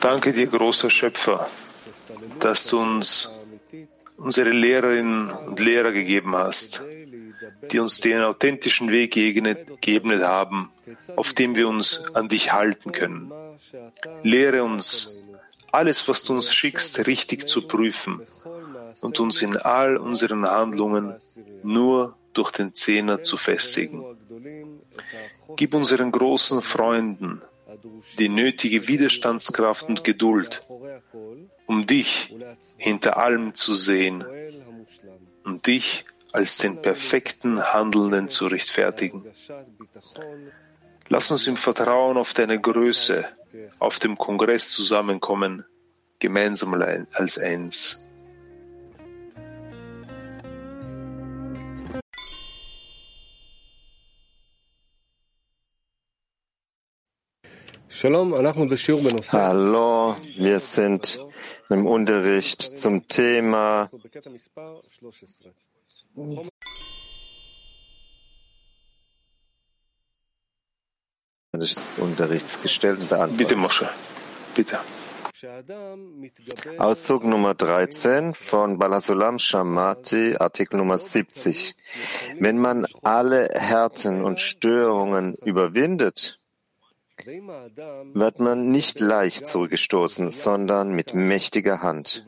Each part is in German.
Danke dir, großer Schöpfer, dass du uns unsere Lehrerinnen und Lehrer gegeben hast, die uns den authentischen Weg geebnet haben, auf dem wir uns an dich halten können. Lehre uns, alles, was du uns schickst, richtig zu prüfen und uns in all unseren Handlungen nur durch den Zehner zu festigen. Gib unseren großen Freunden die nötige Widerstandskraft und Geduld, um dich hinter allem zu sehen und dich als den perfekten Handelnden zu rechtfertigen. Lass uns im Vertrauen auf deine Größe auf dem Kongress zusammenkommen, gemeinsam als eins. Hallo, wir sind im Unterricht zum Thema des Unterrichts gestellt und beantwortet. Bitte, Mosche. Bitte. Auszug Nummer 13 von Balasulam Shamati, Artikel Nummer 70. Wenn man alle Härten und Störungen überwindet, wird man nicht leicht zurückgestoßen, sondern mit mächtiger Hand.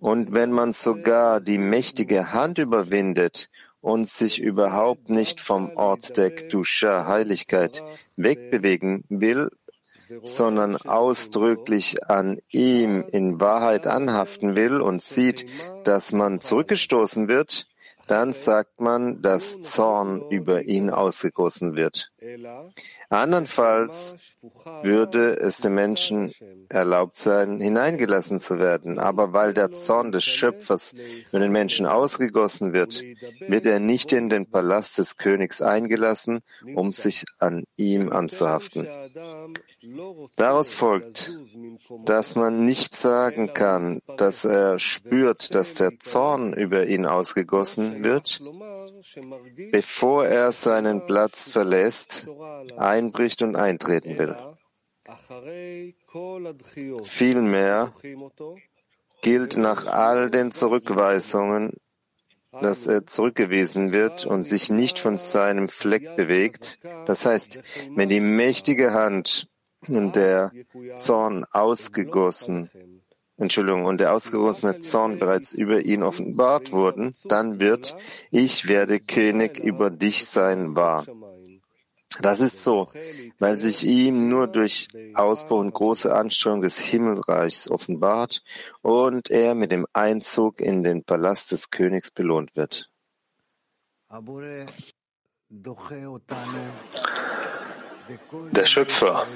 Und wenn man sogar die mächtige Hand überwindet und sich überhaupt nicht vom Ort der Kdusha, Heiligkeit, wegbewegen will, sondern ausdrücklich an ihm in Wahrheit anhaften will und sieht, dass man zurückgestoßen wird, dann sagt man, dass Zorn über ihn ausgegossen wird. Andernfalls würde es dem Menschen erlaubt sein, hineingelassen zu werden. Aber weil der Zorn des Schöpfers über den Menschen ausgegossen wird, wird er nicht in den Palast des Königs eingelassen, um sich an ihm anzuhaften. Daraus folgt, dass man nicht sagen kann, dass er spürt, dass der Zorn über ihn ausgegossen wird, bevor er seinen Platz verlässt, einbricht und eintreten will. Vielmehr gilt nach all den Zurückweisungen, dass er zurückgewiesen wird und sich nicht von seinem Fleck bewegt. Das heißt, wenn die mächtige Hand und der Zorn ausgegossen Entschuldigung, und der ausgegossene Zorn bereits über ihn offenbart wurden, dann wird ich werde König über dich sein wahr. Das ist so, weil sich ihm nur durch Ausbruch und große Anstrengung des Himmelreichs offenbart und er mit dem Einzug in den Palast des Königs belohnt wird. Der Schöpfer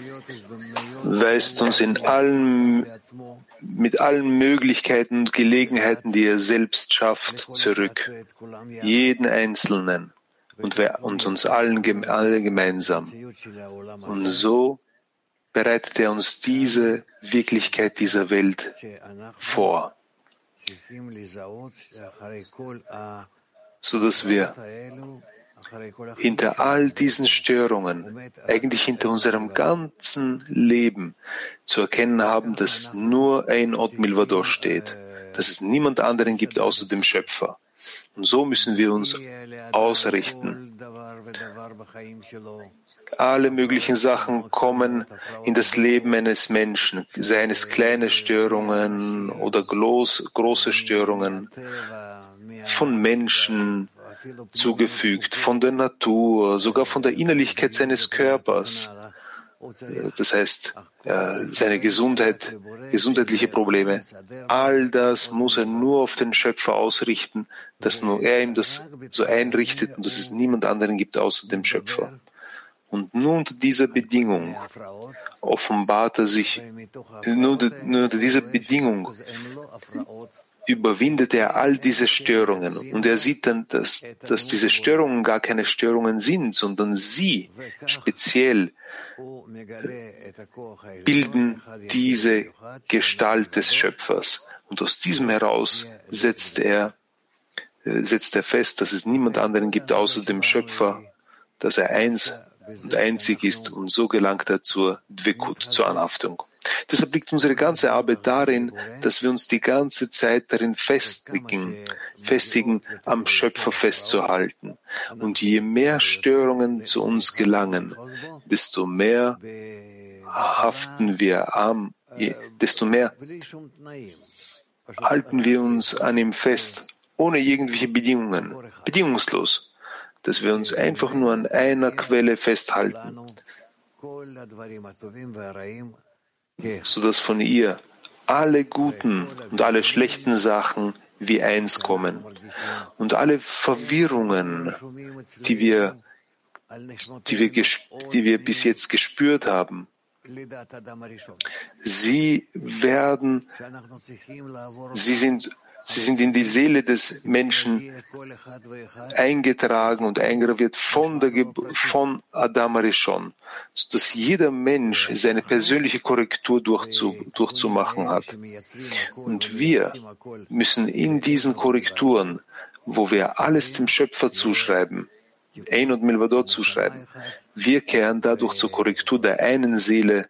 weist uns in allen, mit allen Möglichkeiten und Gelegenheiten, die er selbst schafft, zurück. Jeden Einzelnen und, wir, und uns allen alle gemeinsam. Und so bereitet er uns diese Wirklichkeit dieser Welt vor, so dass wir hinter all diesen Störungen, eigentlich hinter unserem ganzen Leben zu erkennen haben, dass nur ein Ort Milvador steht, dass es niemand anderen gibt außer dem Schöpfer. Und so müssen wir uns ausrichten. Alle möglichen Sachen kommen in das Leben eines Menschen, seien es kleine Störungen oder groß, große Störungen von Menschen, zugefügt, von der Natur, sogar von der Innerlichkeit seines Körpers. Das heißt, seine Gesundheit, gesundheitliche Probleme. All das muss er nur auf den Schöpfer ausrichten, dass nur er ihm das so einrichtet und dass es niemand anderen gibt außer dem Schöpfer. Und nur unter dieser Bedingung offenbart er sich, nur, nur unter dieser Bedingung überwindet er all diese Störungen und er sieht dann, dass, dass diese Störungen gar keine Störungen sind, sondern sie speziell bilden diese Gestalt des Schöpfers. Und aus diesem heraus setzt er, setzt er fest, dass es niemand anderen gibt außer dem Schöpfer, dass er eins einzig ist und so gelangt er zur Dvekut, zur Anhaftung. Deshalb liegt unsere ganze Arbeit darin, dass wir uns die ganze Zeit darin festigen, festigen, am Schöpfer festzuhalten. Und je mehr Störungen zu uns gelangen, desto mehr haften wir am, desto mehr halten wir uns an ihm fest, ohne irgendwelche Bedingungen, bedingungslos, dass wir uns einfach nur an einer Quelle festhalten, sodass von ihr alle guten und alle schlechten Sachen wie eins kommen und alle Verwirrungen, die wir, die wir, die wir bis jetzt gespürt haben, Sie werden, sie sind, sie sind in die Seele des Menschen eingetragen und eingraviert von, der, von Adam Arishon, sodass jeder Mensch seine persönliche Korrektur durchzu, durchzumachen hat. Und wir müssen in diesen Korrekturen, wo wir alles dem Schöpfer zuschreiben, Ein und Milvador zuschreiben. Wir kehren dadurch zur Korrektur der einen Seele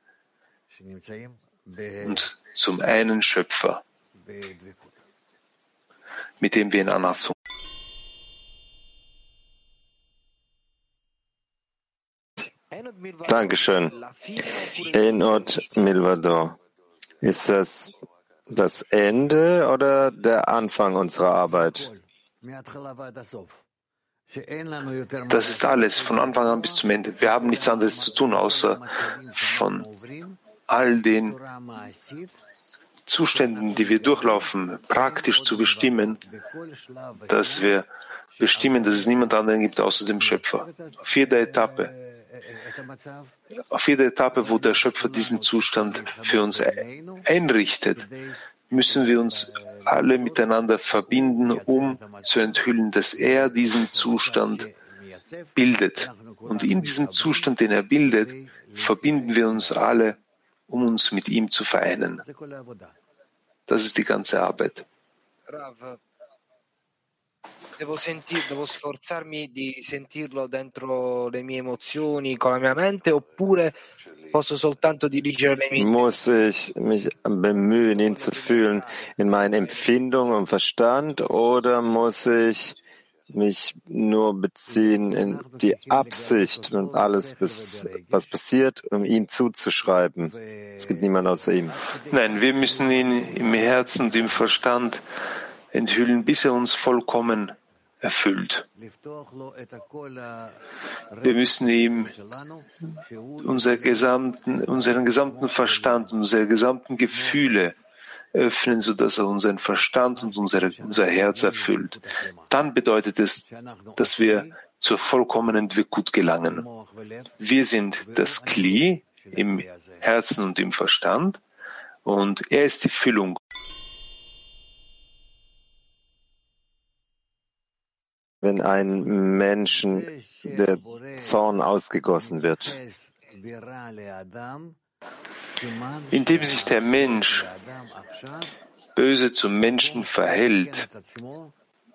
und zum einen Schöpfer, mit dem wir in Anhaftung Dankeschön. Enot Milvador. Ist das das Ende oder der Anfang unserer Arbeit? Das ist alles, von Anfang an bis zum Ende. Wir haben nichts anderes zu tun, außer von all den Zuständen, die wir durchlaufen, praktisch zu bestimmen, dass wir bestimmen, dass es niemand anderen gibt außer dem Schöpfer. Auf jeder Etappe, auf jeder Etappe, wo der Schöpfer diesen Zustand für uns einrichtet, müssen wir uns alle miteinander verbinden, um zu enthüllen, dass er diesen Zustand bildet. Und in diesem Zustand, den er bildet, verbinden wir uns alle, um uns mit ihm zu vereinen. Das ist die ganze Arbeit. Devo, sentir, devo sforzarmi di sentirlo dentro le mie emozioni con la mia mente oppure posso soltanto dirigere le mie Muss ich mich bemühen, ihn zu fühlen in meinen Empfindungen und Verstand oder muss ich mich nur beziehen in die Absicht und alles, bis, was passiert, um ihm zuzuschreiben. Es gibt niemanden außer ihm. Nein, wir müssen ihn im Herzen und im Verstand enthüllen, bis er uns vollkommen erfüllt. Wir müssen ihm unser gesamten, unseren gesamten Verstand, unsere gesamten Gefühle öffnen, sodass er unseren Verstand und unsere, unser Herz erfüllt. Dann bedeutet es, dass wir zur vollkommenen Dvekut gelangen. Wir sind das Kli im Herzen und im Verstand und er ist die Füllung. wenn ein Menschen der Zorn ausgegossen wird. Indem sich der Mensch böse zum Menschen verhält,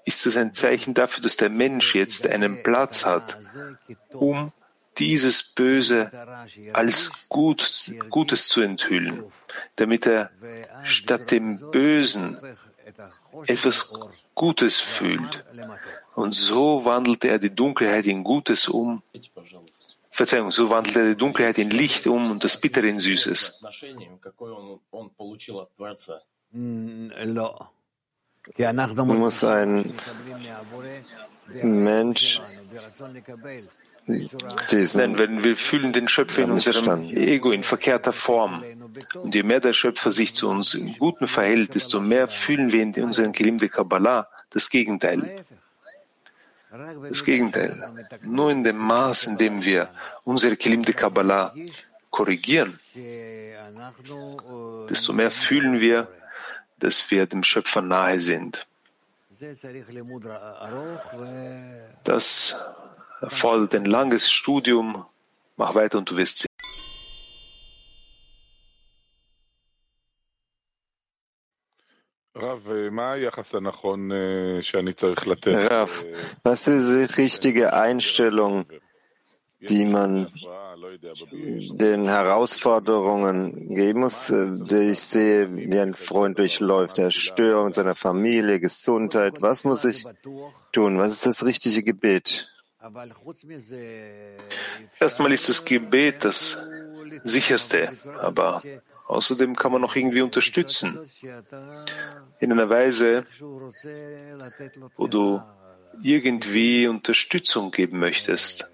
ist es ein Zeichen dafür, dass der Mensch jetzt einen Platz hat, um dieses Böse als Gut, Gutes zu enthüllen, damit er statt dem Bösen etwas Gutes fühlt. Und so wandelte er die Dunkelheit in Gutes um. Verzeihung, so wandelte er die Dunkelheit in Licht um und das Bittere in Süßes. Muss ein Mensch Nein, wenn wir fühlen den Schöpfer in unserem Ego in verkehrter Form. Und je mehr der Schöpfer sich zu uns im Guten verhält, desto mehr fühlen wir in unserem de Kabbalah das Gegenteil. Das Gegenteil. Nur in dem Maß, in dem wir unsere Kelim de Kabbalah korrigieren, desto mehr fühlen wir, dass wir dem Schöpfer nahe sind. Das erfordert ein langes Studium. Mach weiter und du wirst sehen. Rav, was ist die richtige Einstellung, die man den Herausforderungen geben muss, die ich sehe, wie ein Freund durchläuft, der Störung seiner Familie, Gesundheit. Was muss ich tun? Was ist das richtige Gebet? Erstmal ist das Gebet das sicherste, aber außerdem kann man noch irgendwie unterstützen. In einer Weise, wo du irgendwie Unterstützung geben möchtest,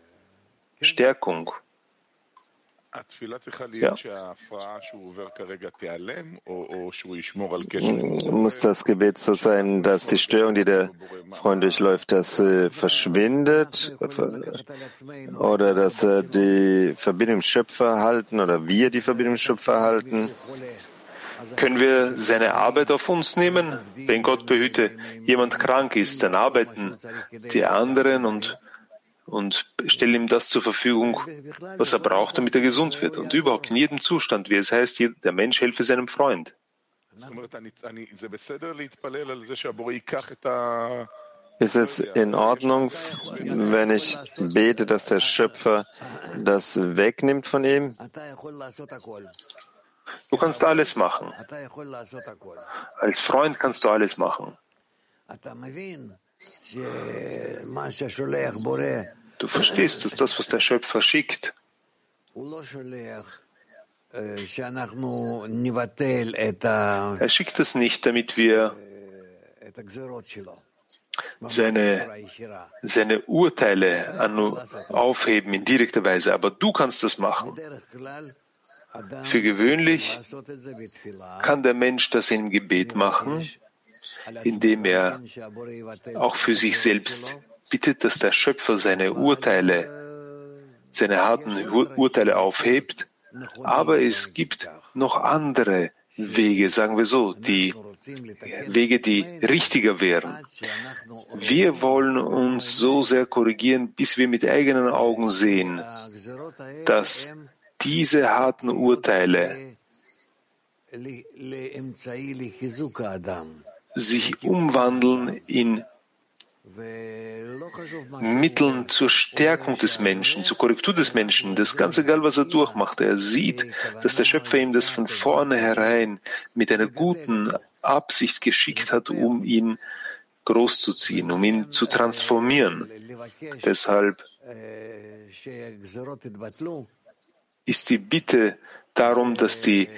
Stärkung. Ja. Muss das Gebet so sein, dass die Störung, die der Freund durchläuft, dass sie verschwindet oder dass er die Verbindung Schöpfer halten oder wir die Verbindung Schöpfer halten? Können wir seine Arbeit auf uns nehmen? Wenn Gott behüte, jemand krank ist, dann arbeiten die anderen und und stelle ihm das zur Verfügung, was er braucht, damit er gesund wird. Und überhaupt in jedem Zustand, wie es heißt, der Mensch helfe seinem Freund. Ist es in Ordnung, wenn ich bete, dass der Schöpfer das wegnimmt von ihm? Du kannst alles machen. Als Freund kannst du alles machen. Du verstehst, dass das, was der Schöpfer schickt, er schickt es nicht, damit wir seine, seine Urteile aufheben in direkter Weise, aber du kannst das machen. Für gewöhnlich kann der Mensch das im Gebet machen, indem er auch für sich selbst bittet, dass der Schöpfer seine Urteile, seine harten Urteile aufhebt. Aber es gibt noch andere Wege, sagen wir so, die Wege, die richtiger wären. Wir wollen uns so sehr korrigieren, bis wir mit eigenen Augen sehen, dass diese harten Urteile sich umwandeln in Mitteln zur Stärkung des Menschen, zur Korrektur des Menschen. Das ganz egal, was er durchmacht. Er sieht, dass der Schöpfer ihm das von vornherein mit einer guten Absicht geschickt hat, um ihn großzuziehen, um ihn zu transformieren. Deshalb ist die Bitte darum, dass die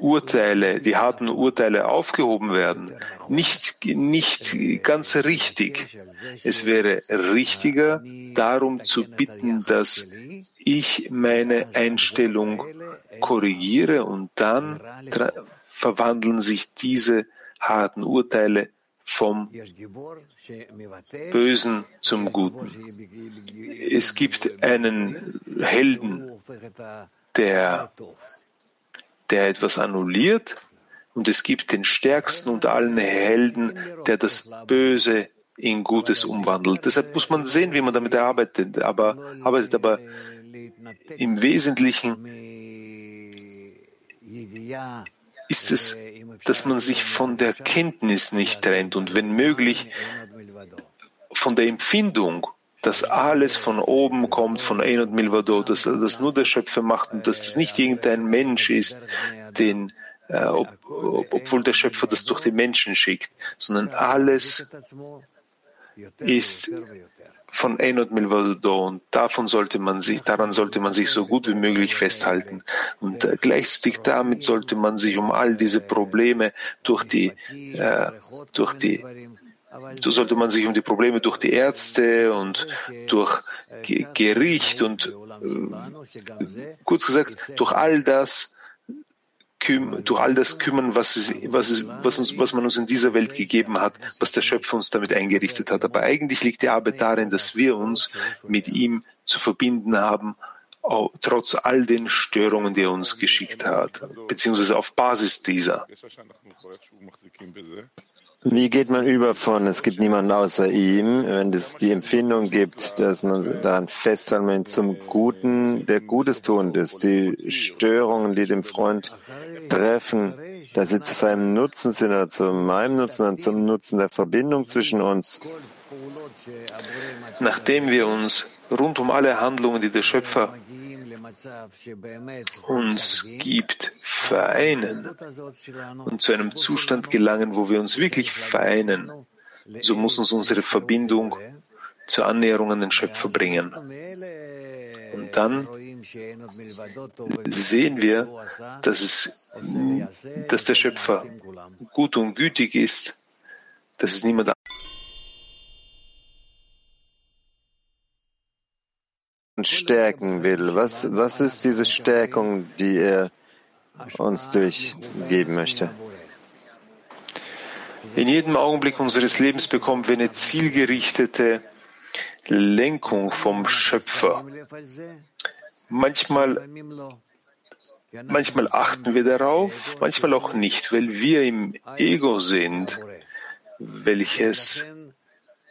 Urteile, die harten Urteile aufgehoben werden, nicht, nicht ganz richtig. Es wäre richtiger, darum zu bitten, dass ich meine Einstellung korrigiere und dann verwandeln sich diese harten Urteile vom Bösen zum Guten. Es gibt einen Helden, der der etwas annulliert, und es gibt den stärksten unter allen Helden, der das Böse in Gutes umwandelt. Deshalb muss man sehen, wie man damit arbeitet, aber arbeitet, aber im Wesentlichen ist es, dass man sich von der Kenntnis nicht trennt und wenn möglich von der Empfindung dass alles von oben kommt, von Ein und Milvado, dass das nur der Schöpfer macht und dass das nicht irgendein Mensch ist, den, äh, ob, ob, obwohl der Schöpfer das durch die Menschen schickt, sondern alles ist von und Milvado und davon sollte man sich, daran sollte man sich so gut wie möglich festhalten. Und äh, gleichzeitig damit sollte man sich um all diese Probleme durch die, äh, durch die so sollte man sich um die Probleme durch die Ärzte und durch Gericht und äh, kurz gesagt durch all das durch all das kümmern, was, es, was, es, was, uns, was man uns in dieser Welt gegeben hat, was der Schöpfer uns damit eingerichtet hat. Aber eigentlich liegt die Arbeit darin, dass wir uns mit ihm zu verbinden haben, trotz all den Störungen, die er uns geschickt hat, beziehungsweise auf Basis dieser. Wie geht man über von, es gibt niemanden außer ihm, wenn es die Empfindung gibt, dass man daran festhalten will zum Guten, der Gutes tun ist, die Störungen, die dem Freund treffen, dass sie zu seinem Nutzen sind oder zu meinem Nutzen, sondern zum Nutzen der Verbindung zwischen uns. Nachdem wir uns rund um alle Handlungen, die der Schöpfer uns gibt, vereinen und zu einem Zustand gelangen, wo wir uns wirklich vereinen, so muss uns unsere Verbindung zur Annäherung an den Schöpfer bringen. Und dann sehen wir, dass, es, dass der Schöpfer gut und gütig ist, dass es niemand stärken will. Was, was ist diese Stärkung, die er uns durchgeben möchte? In jedem Augenblick unseres Lebens bekommen wir eine zielgerichtete Lenkung vom Schöpfer. Manchmal, manchmal achten wir darauf, manchmal auch nicht, weil wir im Ego sind, welches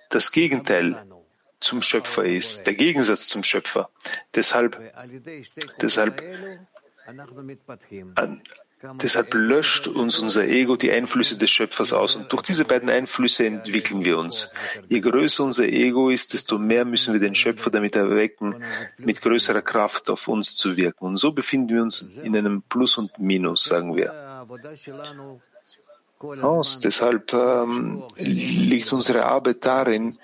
das Gegenteil zum Schöpfer ist, der Gegensatz zum Schöpfer. Deshalb, deshalb, an, deshalb löscht uns unser Ego die Einflüsse des Schöpfers aus und durch diese beiden Einflüsse entwickeln wir uns. Je größer unser Ego ist, desto mehr müssen wir den Schöpfer damit erwecken, mit größerer Kraft auf uns zu wirken. Und so befinden wir uns in einem Plus und Minus, sagen wir. Aus. Deshalb ähm, liegt unsere Arbeit darin,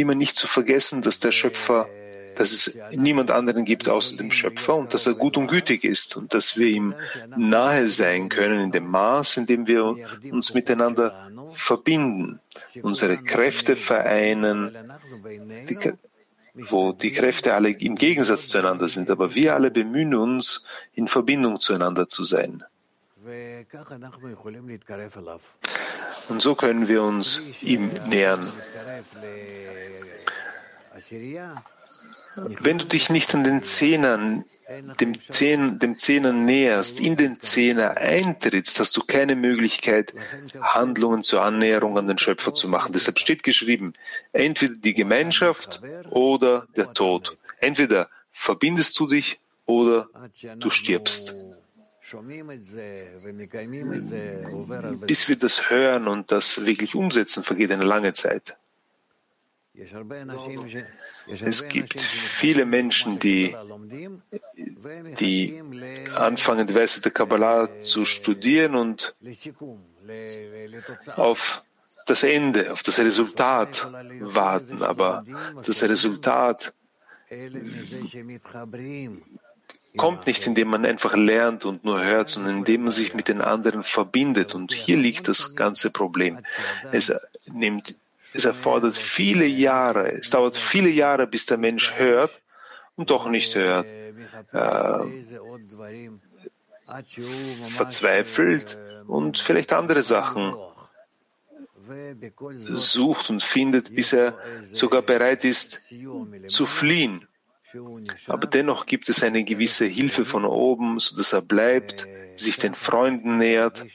immer nicht zu vergessen, dass der Schöpfer, dass es niemand anderen gibt außer dem Schöpfer und dass er gut und gütig ist und dass wir ihm nahe sein können in dem Maß, in dem wir uns miteinander verbinden, unsere Kräfte vereinen, die, wo die Kräfte alle im Gegensatz zueinander sind, aber wir alle bemühen uns, in Verbindung zueinander zu sein. Und so können wir uns ihm nähern. Wenn du dich nicht an den Zehnern, dem, Zehn, dem Zehner näherst, in den Zehner eintrittst, hast du keine Möglichkeit, Handlungen zur Annäherung an den Schöpfer zu machen. Deshalb steht geschrieben, entweder die Gemeinschaft oder der Tod. Entweder verbindest du dich oder du stirbst. Bis wir das hören und das wirklich umsetzen, vergeht eine lange Zeit. Es gibt viele Menschen, die, die anfangen, die Weise der Kabbalah zu studieren und auf das Ende, auf das Resultat warten. Aber das Resultat kommt nicht, indem man einfach lernt und nur hört, sondern indem man sich mit den anderen verbindet. Und hier liegt das ganze Problem. Es nimmt, es erfordert viele Jahre, es dauert viele Jahre, bis der Mensch hört und doch nicht hört. Äh, verzweifelt und vielleicht andere Sachen sucht und findet, bis er sogar bereit ist zu fliehen. Aber dennoch gibt es eine gewisse Hilfe von oben, sodass er bleibt, sich den Freunden nähert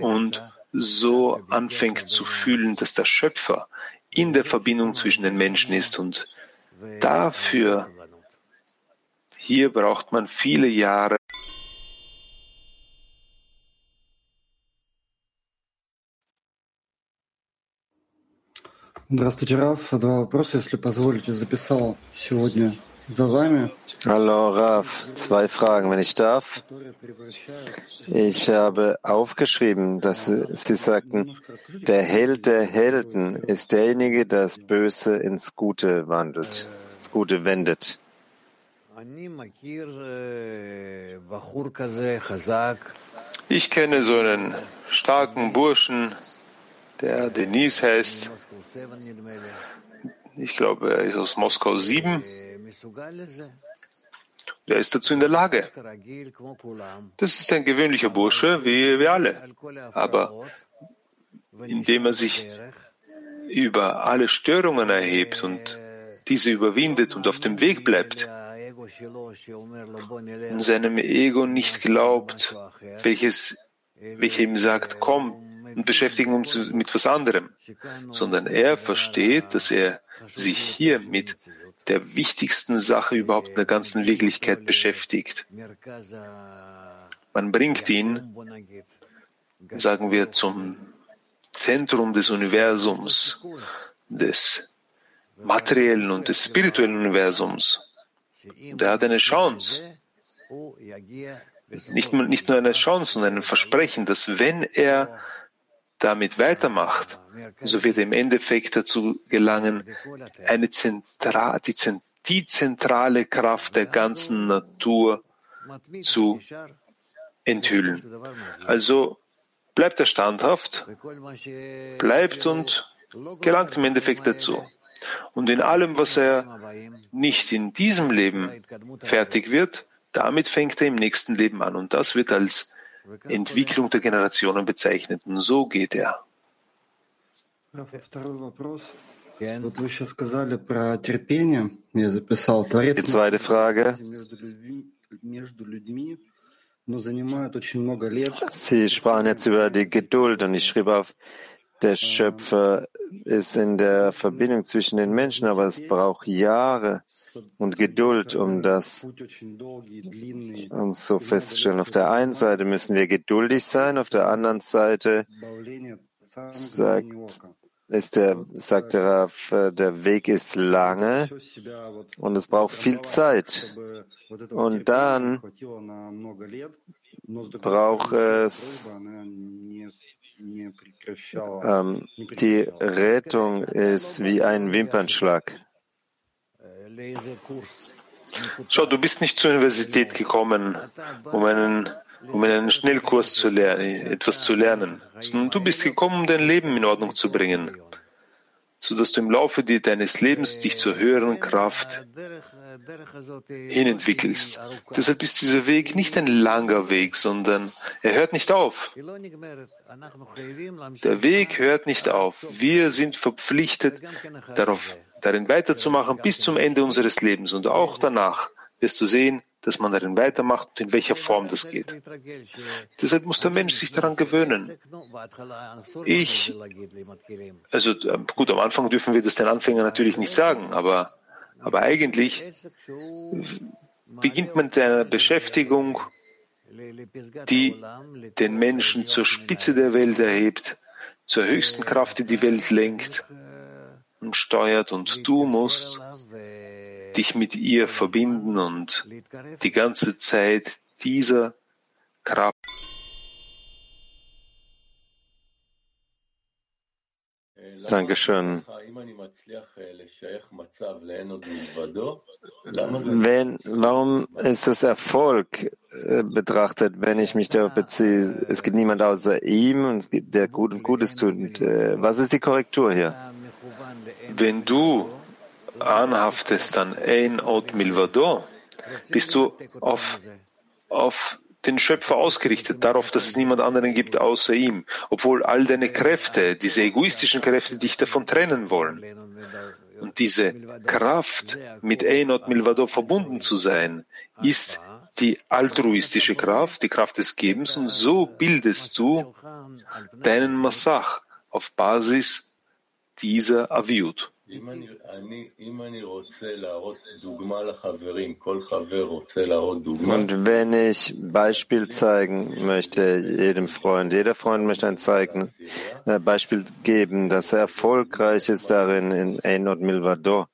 und so anfängt zu fühlen, dass der Schöpfer in der Verbindung zwischen den Menschen ist. Und dafür, hier braucht man viele Jahre. Здравствуйте, Раф. Два вопроса, если позволите, записал сегодня Hallo Raf, zwei Fragen, wenn ich darf. Ich habe aufgeschrieben, dass Sie sagten, der Held der Helden ist derjenige, der das Böse ins Gute wandelt, ins Gute wendet. Ich kenne so einen starken Burschen, der Denis heißt. Ich glaube, er ist aus Moskau 7. Er ist dazu in der Lage. Das ist ein gewöhnlicher Bursche, wie wir alle. Aber indem er sich über alle Störungen erhebt und diese überwindet und auf dem Weg bleibt, und seinem Ego nicht glaubt, welches, welcher ihm sagt, komm und beschäftigen uns mit was anderem, sondern er versteht, dass er sich hier mit der wichtigsten Sache überhaupt in der ganzen Wirklichkeit beschäftigt. Man bringt ihn, sagen wir, zum Zentrum des Universums, des materiellen und des spirituellen Universums. Und er hat eine Chance, nicht, nicht nur eine Chance, sondern ein Versprechen, dass wenn er damit weitermacht, so wird er im Endeffekt dazu gelangen, eine Zentra die, die zentrale Kraft der ganzen Natur zu enthüllen. Also bleibt er standhaft, bleibt und gelangt im Endeffekt dazu. Und in allem, was er nicht in diesem Leben fertig wird, damit fängt er im nächsten Leben an. Und das wird als Entwicklung der Generationen bezeichnet. Und so geht er. Die zweite Frage. Sie sprachen jetzt über die Geduld und ich schrieb auf, der Schöpfer ist in der Verbindung zwischen den Menschen, aber es braucht Jahre und Geduld, um das um so festzustellen. Auf der einen Seite müssen wir geduldig sein, auf der anderen Seite sagt, ist der, sagt der Rav, der Weg ist lange und es braucht viel Zeit. Und dann braucht es ähm, die Rettung ist wie ein Wimpernschlag. Schau, du bist nicht zur Universität gekommen, um einen, um einen Schnellkurs zu lernen, etwas zu lernen, sondern du bist gekommen, um dein Leben in Ordnung zu bringen, sodass du im Laufe deines Lebens dich zur höheren Kraft hinentwickelst. Deshalb ist dieser Weg nicht ein langer Weg, sondern er hört nicht auf. Der Weg hört nicht auf. Wir sind verpflichtet, darauf, darin weiterzumachen bis zum Ende unseres Lebens und auch danach wirst du sehen, dass man darin weitermacht und in welcher Form das geht. Deshalb muss der Mensch sich daran gewöhnen. Ich, also gut, am Anfang dürfen wir das den Anfängern natürlich nicht sagen, aber aber eigentlich beginnt man mit einer Beschäftigung, die den Menschen zur Spitze der Welt erhebt, zur höchsten Kraft, die die Welt lenkt und steuert. Und du musst dich mit ihr verbinden und die ganze Zeit dieser Kraft Dankeschön. Wenn, warum ist das Erfolg äh, betrachtet, wenn ich mich darauf beziehe, es gibt niemand außer ihm und es gibt der Gut und Gutes tut. Äh, was ist die Korrektur hier? Wenn du anhaftest an ein Ot Milvado, bist du auf, auf den Schöpfer ausgerichtet, darauf, dass es niemand anderen gibt außer ihm, obwohl all deine Kräfte, diese egoistischen Kräfte, dich davon trennen wollen. Und diese Kraft, mit Einot Milvado verbunden zu sein, ist die altruistische Kraft, die Kraft des Gebens, und so bildest du deinen Massach auf Basis dieser Aviut. Und wenn ich Beispiel zeigen möchte, jedem Freund, jeder Freund möchte ein zeigen, ein äh, Beispiel geben, dass er erfolgreich ist darin in Einot Milvador.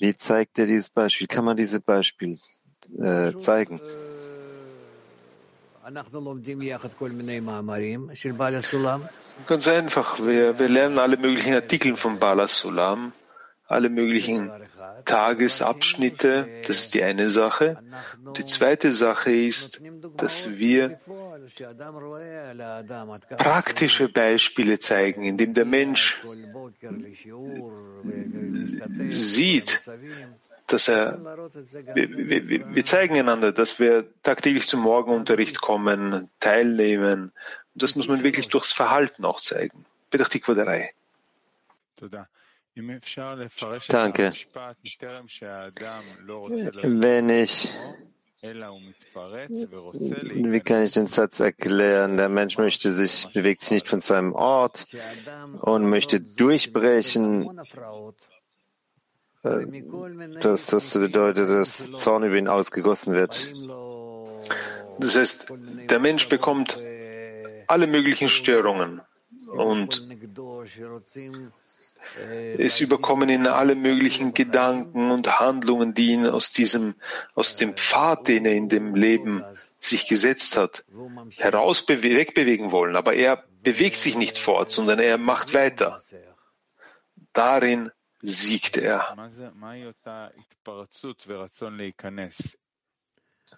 Wie zeigt er dieses Beispiel? Kann man dieses Beispiel äh, zeigen? Ganz einfach. Wir, wir lernen alle möglichen Artikel von Bala Sulam alle möglichen Tagesabschnitte. Das ist die eine Sache. Die zweite Sache ist, dass wir praktische Beispiele zeigen, indem der Mensch sieht, dass er, wir, zeigen einander, dass wir tagtäglich zum Morgenunterricht kommen, teilnehmen. Das muss man wirklich durchs Verhalten auch zeigen. Bedachtik der Reihe. Danke. Wenn ich, wie kann ich den Satz erklären? Der Mensch möchte sich, bewegt sich nicht von seinem Ort und möchte durchbrechen. Dass das bedeutet, dass Zorn über ihn ausgegossen wird. Das heißt, der Mensch bekommt alle möglichen Störungen und Es überkommen ihn alle möglichen Gedanken und Handlungen, die ihn aus diesem, aus dem Pfad, den er in dem Leben sich gesetzt hat, heraus wegbewegen wollen. Aber er bewegt sich nicht fort, sondern er macht weiter. Darin siegt er.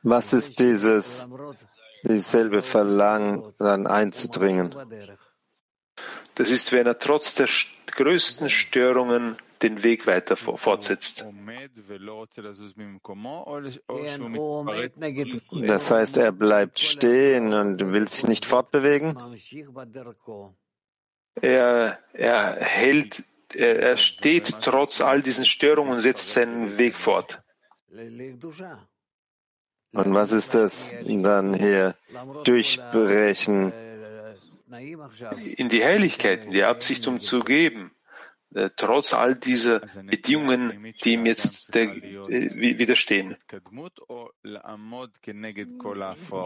Was ist dieses, dieselbe Verlangen, dann einzudringen? Das ist, wenn er trotz der größten Störungen den Weg weiter fortsetzt. Das heißt, er bleibt stehen und will sich nicht fortbewegen? Er, er hält, er, er steht trotz all diesen Störungen und setzt seinen Weg fort. Und was ist das dann hier? Durchbrechen. In die Heiligkeit, in die Absicht, um zu geben. Äh, trotz all dieser Bedingungen, die ihm jetzt der, äh, widerstehen.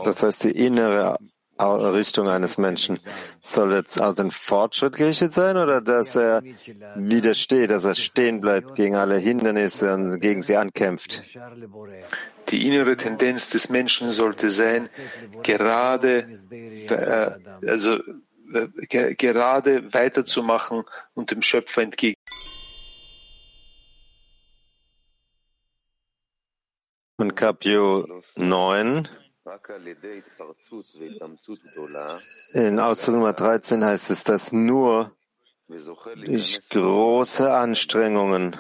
Das heißt, die innere Richtung eines Menschen soll jetzt also ein Fortschritt gerichtet sein oder dass er widersteht, dass er stehen bleibt gegen alle Hindernisse und gegen sie ankämpft? Die innere Tendenz des Menschen sollte sein, gerade, äh, also äh, gerade weiterzumachen und dem Schöpfer entgegen. Und Capio 9. In Ausdruck Nummer 13 heißt es, dass nur durch große Anstrengungen.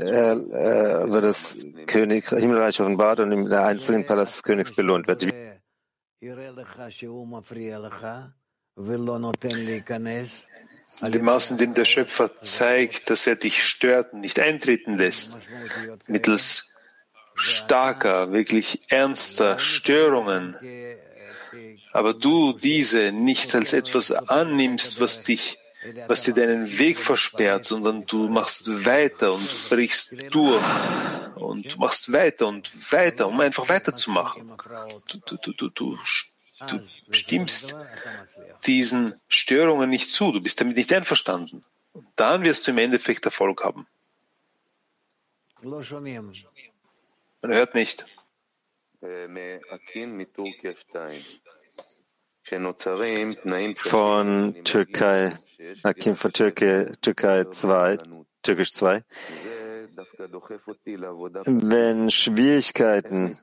er, wird das König, Himmelreich offenbart und im einzelnen Palast des Königs belohnt wird. In dem Maß, in dem der Schöpfer zeigt, dass er dich stört und nicht eintreten lässt, mittels starker, wirklich ernster Störungen, aber du diese nicht als etwas annimmst, was dich was dir deinen Weg versperrt, sondern du machst weiter und brichst durch und machst weiter und weiter, um einfach weiterzumachen. Du, du, du, du, du, stimmst diesen Störungen nicht zu, du bist damit nicht einverstanden. Und dann wirst du im Endeffekt Erfolg haben. Man hört nicht. Von Türkei, Akim von Türkei, Türkei 2, Türkisch 2. Wenn Schwierigkeiten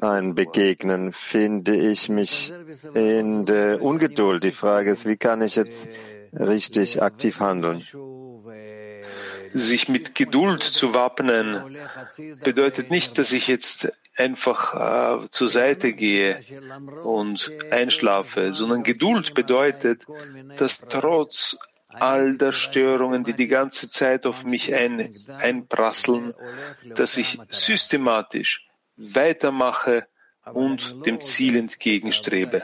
einem begegnen, finde ich mich in der Ungeduld. Die Frage ist, wie kann ich jetzt richtig aktiv handeln? Sich mit Geduld zu wappnen bedeutet nicht, dass ich jetzt einfach äh, zur Seite gehe und einschlafe, sondern Geduld bedeutet, dass trotz all der Störungen, die die ganze Zeit auf mich ein, einprasseln, dass ich systematisch weitermache und dem Ziel entgegenstrebe.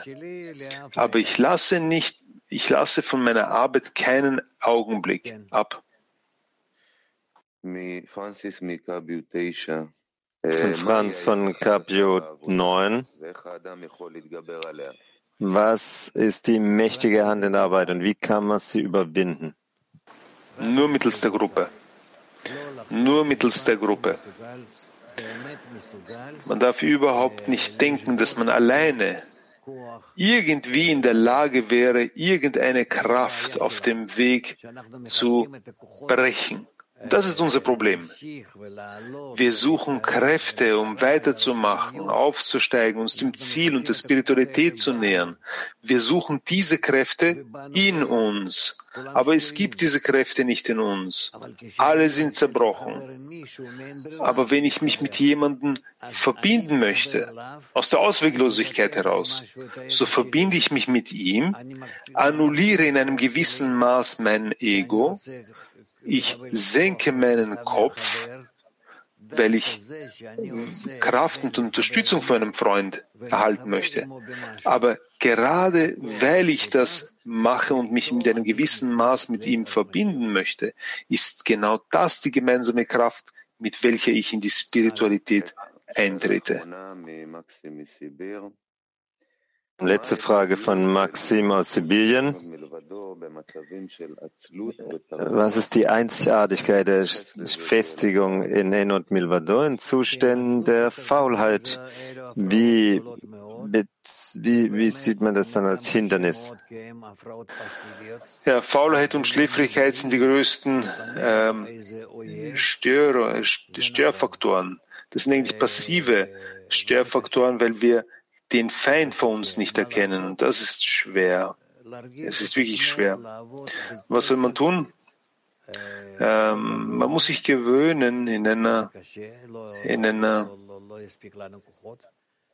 Aber ich lasse nicht, ich lasse von meiner Arbeit keinen Augenblick ab. Von Franz von Capio 9. Was ist die mächtige Hand in der Arbeit und wie kann man sie überwinden? Nur mittels der Gruppe. Nur mittels der Gruppe. Man darf überhaupt nicht denken, dass man alleine irgendwie in der Lage wäre, irgendeine Kraft auf dem Weg zu brechen. Das ist unser Problem. Wir suchen Kräfte, um weiterzumachen, aufzusteigen, uns dem Ziel und der Spiritualität zu nähern. Wir suchen diese Kräfte in uns. Aber es gibt diese Kräfte nicht in uns. Alle sind zerbrochen. Aber wenn ich mich mit jemandem verbinden möchte, aus der Ausweglosigkeit heraus, so verbinde ich mich mit ihm, annulliere in einem gewissen Maß mein Ego, ich senke meinen Kopf, weil ich Kraft und Unterstützung von einem Freund erhalten möchte. Aber gerade weil ich das mache und mich mit einem gewissen Maß mit ihm verbinden möchte, ist genau das die gemeinsame Kraft, mit welcher ich in die Spiritualität eintrete. Letzte Frage von Maxim aus Sibirien. Was ist die Einzigartigkeit der Festigung in En und Milvador in Zuständen der Faulheit? Wie, wie, wie sieht man das dann als Hindernis? Ja, Faulheit und Schläfrigkeit sind die größten ähm, Stör, Störfaktoren. Das sind eigentlich passive Störfaktoren, weil wir den Feind vor uns nicht erkennen. Und das ist schwer. Es ist wirklich schwer. Was soll man tun? Ähm, man muss sich gewöhnen in einer, in einer,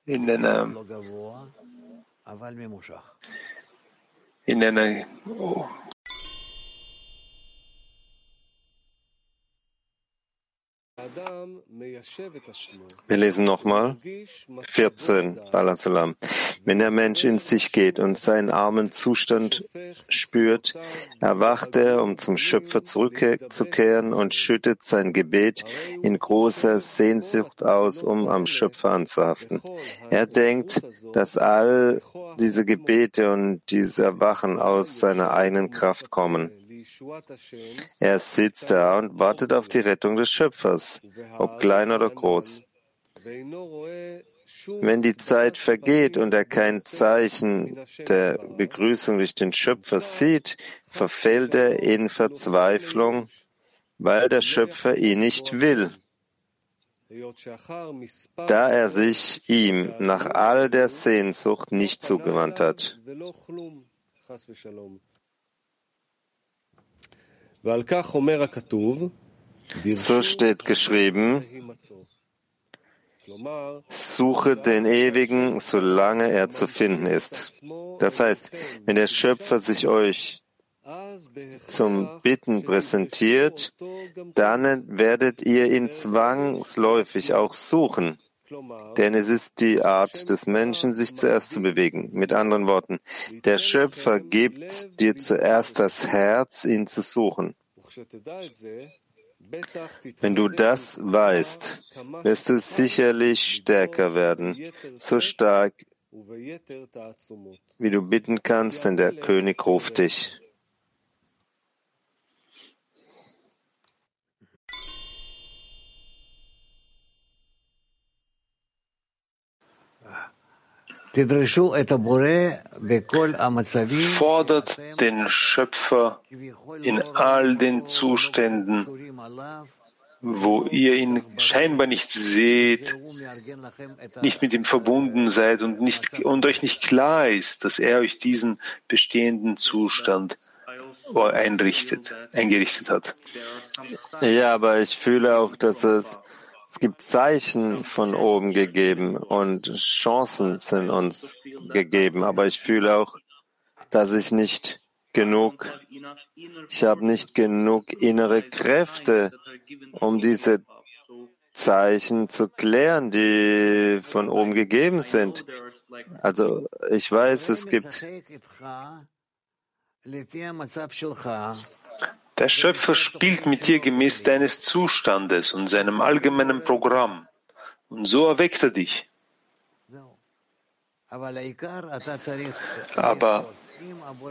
in einer, in einer oh, Wir lesen nochmal 14, Balasalam. Wenn der Mensch in sich geht und seinen armen Zustand spürt, erwacht er, um zum Schöpfer zurückzukehren und schüttet sein Gebet in großer Sehnsucht aus, um am Schöpfer anzuhaften. Er denkt, dass all diese Gebete und diese Erwachen aus seiner eigenen Kraft kommen. Er sitzt da und wartet auf die Rettung des Schöpfers, ob klein oder groß. Wenn die Zeit vergeht und er kein Zeichen der Begrüßung durch den Schöpfer sieht, verfällt er in Verzweiflung, weil der Schöpfer ihn nicht will, da er sich ihm nach all der Sehnsucht nicht zugewandt hat. So steht geschrieben, Suche den Ewigen, solange er zu finden ist. Das heißt, wenn der Schöpfer sich euch zum Bitten präsentiert, dann werdet ihr ihn zwangsläufig auch suchen. Denn es ist die Art des Menschen, sich zuerst zu bewegen. Mit anderen Worten, der Schöpfer gibt dir zuerst das Herz, ihn zu suchen. Wenn du das weißt, wirst du sicherlich stärker werden, so stark, wie du bitten kannst, denn der König ruft dich. Fordert den Schöpfer in all den Zuständen, wo ihr ihn scheinbar nicht seht, nicht mit ihm verbunden seid und, nicht, und euch nicht klar ist, dass er euch diesen bestehenden Zustand einrichtet, eingerichtet hat. Ja, aber ich fühle auch, dass es es gibt Zeichen von oben gegeben und Chancen sind uns gegeben, aber ich fühle auch, dass ich nicht genug, ich habe nicht genug innere Kräfte, um diese Zeichen zu klären, die von oben gegeben sind. Also ich weiß, es gibt der Schöpfer spielt mit dir gemäß deines Zustandes und seinem allgemeinen Programm. Und so erweckt er dich. Aber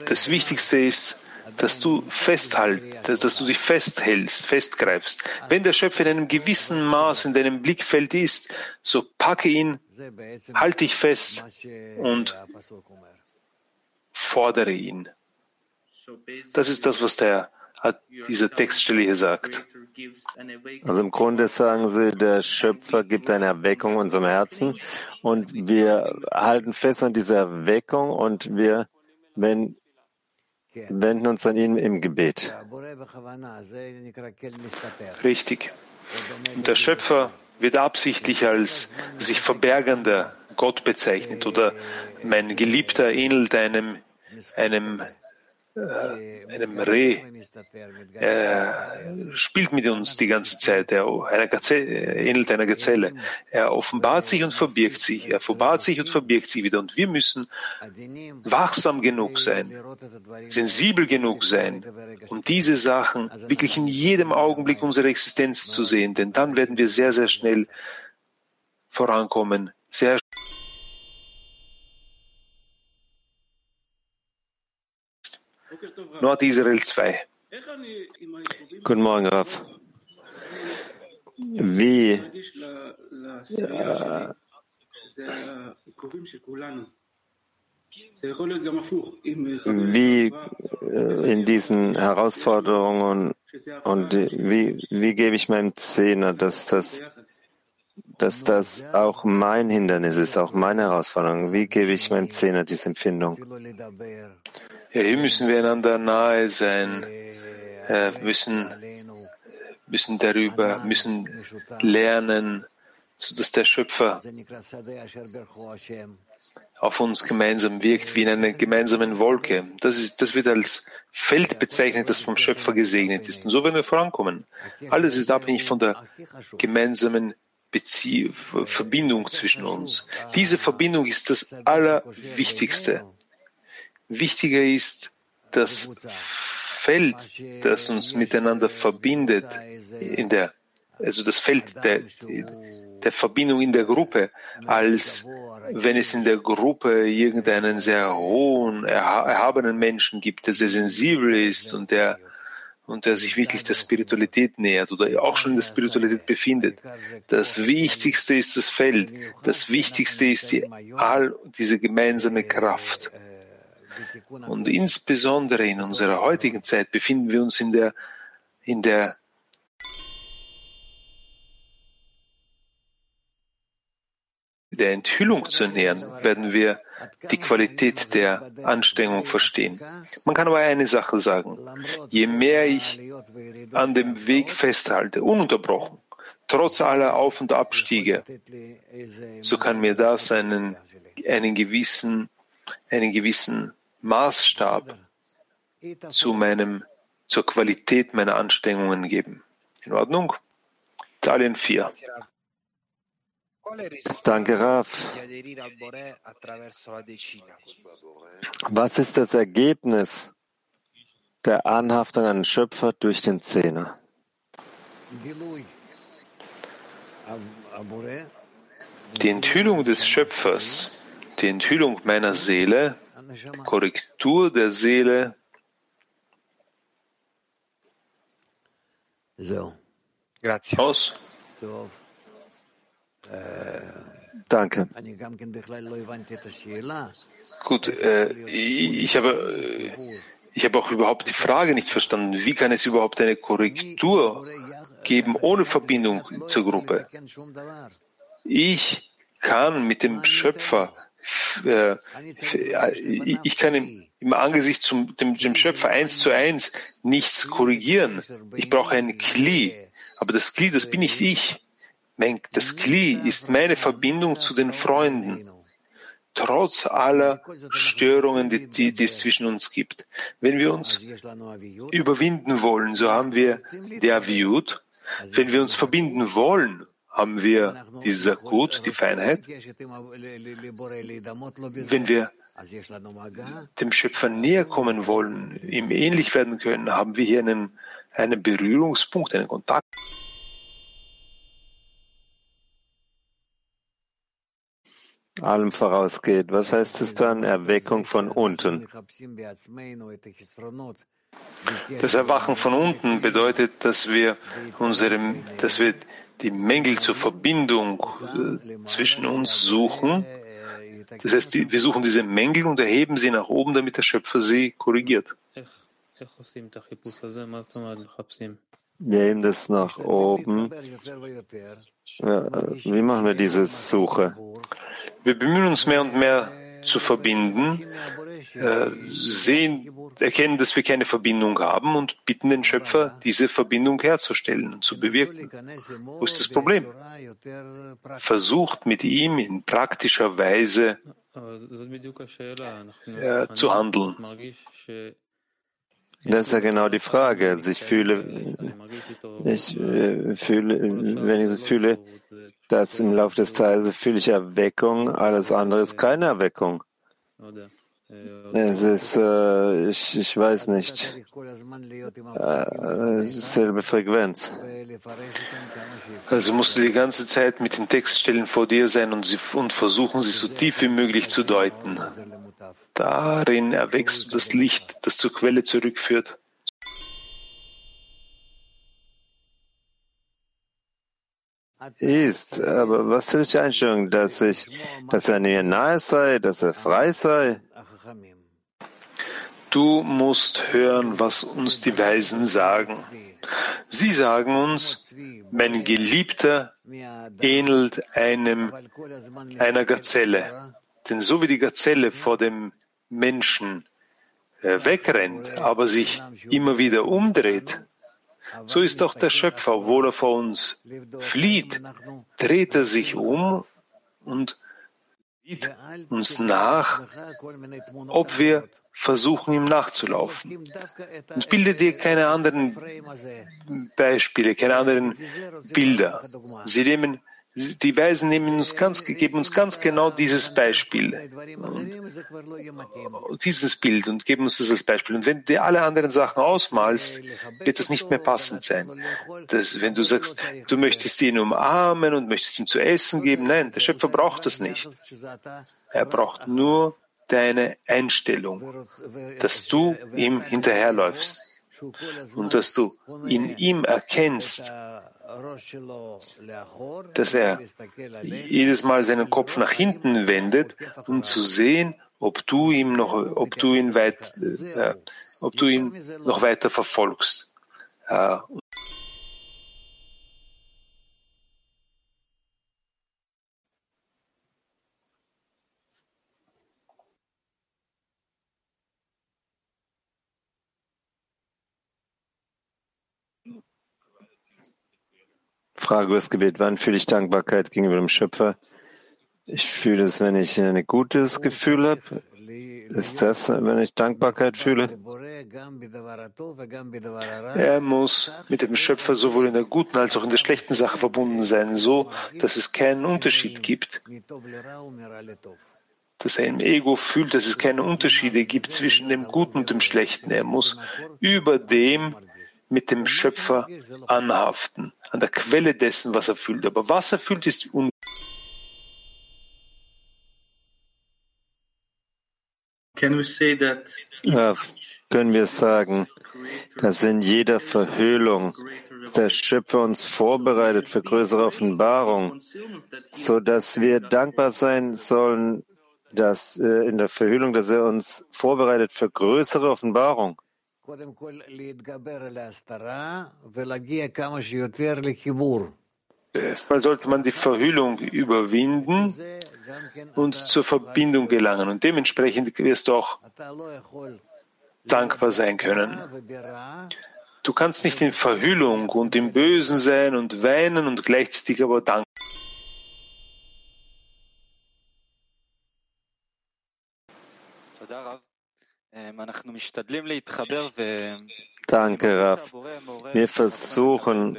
das Wichtigste ist, dass du festhältst, dass du dich festhältst, festgreifst. Wenn der Schöpfer in einem gewissen Maß in deinem Blickfeld ist, so packe ihn, halte dich fest und fordere ihn. Das ist das, was der hat diese Textstelle gesagt. Also im Grunde sagen sie, der Schöpfer gibt eine Erweckung unserem Herzen und wir halten fest an dieser Erweckung und wir wenn, wenden uns an ihn im Gebet. Richtig. Und der Schöpfer wird absichtlich als sich verbergender Gott bezeichnet oder mein Geliebter ähnelt einem, einem einem Reh. Er spielt mit uns die ganze Zeit. Er einer Gazelle, ähnelt einer Gazelle. Er offenbart sich und verbirgt sich. Er offenbart sich und verbirgt sich wieder. Und wir müssen wachsam genug sein, sensibel genug sein, um diese Sachen wirklich in jedem Augenblick unserer Existenz zu sehen. Denn dann werden wir sehr, sehr schnell vorankommen, sehr Nur hat Israel zwei. Guten Morgen, Raf. Wie, äh, wie äh, in diesen Herausforderungen und wie, wie gebe ich meinem Zehner, dass das, dass das auch mein Hindernis ist, auch meine Herausforderung? Wie gebe ich meinem Zehner diese Empfindung? Ja, hier müssen wir einander nahe sein, äh, müssen, müssen darüber, müssen lernen, sodass der Schöpfer auf uns gemeinsam wirkt wie in einer gemeinsamen Wolke. Das, ist, das wird als Feld bezeichnet, das vom Schöpfer gesegnet ist. Und so werden wir vorankommen. Alles ist abhängig von der gemeinsamen Bezie Verbindung zwischen uns. Diese Verbindung ist das Allerwichtigste. Wichtiger ist das Feld, das uns miteinander verbindet, in der, also das Feld der, der Verbindung in der Gruppe, als wenn es in der Gruppe irgendeinen sehr hohen, erhabenen Menschen gibt, der sehr sensibel ist und der und der sich wirklich der Spiritualität nähert oder auch schon in der Spiritualität befindet. Das Wichtigste ist das Feld. Das Wichtigste ist die, all diese gemeinsame Kraft. Und insbesondere in unserer heutigen Zeit befinden wir uns in der, in der der Enthüllung zu nähern, werden wir die Qualität der Anstrengung verstehen. Man kann aber eine Sache sagen. Je mehr ich an dem Weg festhalte, ununterbrochen, trotz aller Auf- und Abstiege, so kann mir das einen, einen gewissen, einen gewissen Maßstab zu meinem, zur Qualität meiner Anstrengungen geben. In Ordnung? Italien 4. Danke, Raf. Was ist das Ergebnis der Anhaftung an den Schöpfer durch den Zehner? Die Enthüllung des Schöpfers, die Enthüllung meiner Seele, Korrektur der Seele. Aus. Danke. Gut, äh, ich habe, äh, ich habe auch überhaupt die Frage nicht verstanden. Wie kann es überhaupt eine Korrektur geben ohne Verbindung zur Gruppe? Ich kann mit dem Schöpfer, äh, ich kann im, im Angesicht zum dem, dem Schöpfer eins zu eins nichts korrigieren. Ich brauche ein Kli, aber das Kli, das bin nicht ich. Das Kli ist meine Verbindung zu den Freunden, trotz aller Störungen, die, die, die, es zwischen uns gibt. Wenn wir uns überwinden wollen, so haben wir die Aviut. Wenn wir uns verbinden wollen, haben wir die Sakut, die Feinheit. Wenn wir dem Schöpfer näher kommen wollen, ihm ähnlich werden können, haben wir hier einen, einen Berührungspunkt, einen Kontakt. allem vorausgeht. Was heißt es dann? Erweckung von unten. Das Erwachen von unten bedeutet, dass wir unsere, dass wir die Mängel zur Verbindung äh, zwischen uns suchen. Das heißt, wir suchen diese Mängel und erheben sie nach oben, damit der Schöpfer sie korrigiert. Wir heben das nach oben. Ja, wie machen wir diese Suche? Wir bemühen uns mehr und mehr zu verbinden, äh, sehen, erkennen, dass wir keine Verbindung haben und bitten den Schöpfer, diese Verbindung herzustellen und zu bewirken. Wo ist das Problem? Versucht mit ihm in praktischer Weise äh, zu handeln. Das ist ja genau die Frage. Also ich fühle, ich äh, fühle, wenn ich fühle, dass im Laufe des Tages fühle ich Erweckung, alles andere ist keine Erweckung. Es ist, äh, ich, ich weiß nicht, äh, selbe Frequenz. Also musst du die ganze Zeit mit den Textstellen vor dir sein und, sie, und versuchen, sie so tief wie möglich zu deuten. Darin erwächst du das Licht, das zur Quelle zurückführt. Ist, aber was ist die Einstellung, dass ich, dass er mir nahe sei, dass er frei sei? Du musst hören, was uns die Weisen sagen. Sie sagen uns, mein Geliebter ähnelt einem, einer Gazelle. Denn so wie die Gazelle vor dem Menschen äh, wegrennt, aber sich immer wieder umdreht, so ist auch der Schöpfer, obwohl er vor uns flieht, dreht er sich um und sieht uns nach, ob wir versuchen, ihm nachzulaufen. Und bilde dir keine anderen Beispiele, keine anderen Bilder. Sie nehmen die Weisen nehmen uns ganz, geben uns ganz genau dieses Beispiel, und dieses Bild und geben uns das als Beispiel. Und wenn du dir alle anderen Sachen ausmalst, wird das nicht mehr passend sein. Das, wenn du sagst, du möchtest ihn umarmen und möchtest ihm zu essen geben, nein, der Schöpfer braucht das nicht. Er braucht nur deine Einstellung, dass du ihm hinterherläufst und dass du in ihm erkennst, dass er jedes Mal seinen Kopf nach hinten wendet, um zu sehen, ob du ihm noch, ob du ihn weit, äh, ob du ihn noch weiter verfolgst. Äh, Frage über das Gebet. Wann fühle ich Dankbarkeit gegenüber dem Schöpfer? Ich fühle es, wenn ich ein gutes Gefühl habe. Ist das, wenn ich Dankbarkeit fühle? Er muss mit dem Schöpfer sowohl in der guten als auch in der schlechten Sache verbunden sein, so dass es keinen Unterschied gibt. Dass er im Ego fühlt, dass es keine Unterschiede gibt zwischen dem Guten und dem Schlechten. Er muss über dem mit dem Schöpfer anhaften, an der Quelle dessen, was er fühlt. Aber was er fühlt, ist un Can we say that ja, können wir sagen, dass in jeder Verhüllung der Schöpfer uns vorbereitet für größere Offenbarung, so dass wir dankbar sein sollen, dass äh, in der Verhüllung, dass er uns vorbereitet für größere Offenbarung. Erstmal sollte man die Verhüllung überwinden und zur Verbindung gelangen. Und dementsprechend wirst du auch dankbar sein können. Du kannst nicht in Verhüllung und im Bösen sein und weinen und gleichzeitig aber dankbar. Danke, Raf. Wir versuchen,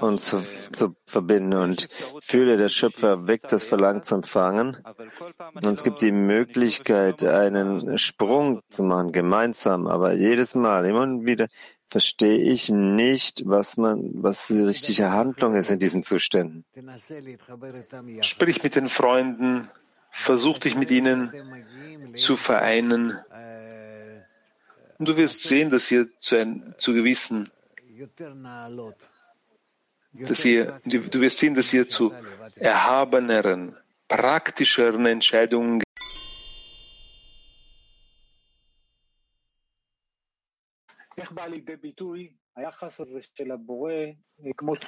uns zu, zu, verbinden und fühle, der Schöpfer weckt das Verlangen zu empfangen. Und es gibt die Möglichkeit, einen Sprung zu machen, gemeinsam. Aber jedes Mal, immer wieder, verstehe ich nicht, was man, was die richtige Handlung ist in diesen Zuständen. Sprich mit den Freunden, versuch dich mit ihnen zu vereinen. Und du wirst sehen, dass ihr zu, ein, zu gewissen, dass ihr, du wirst sehen, dass ihr zu erhabeneren, praktischeren Entscheidungen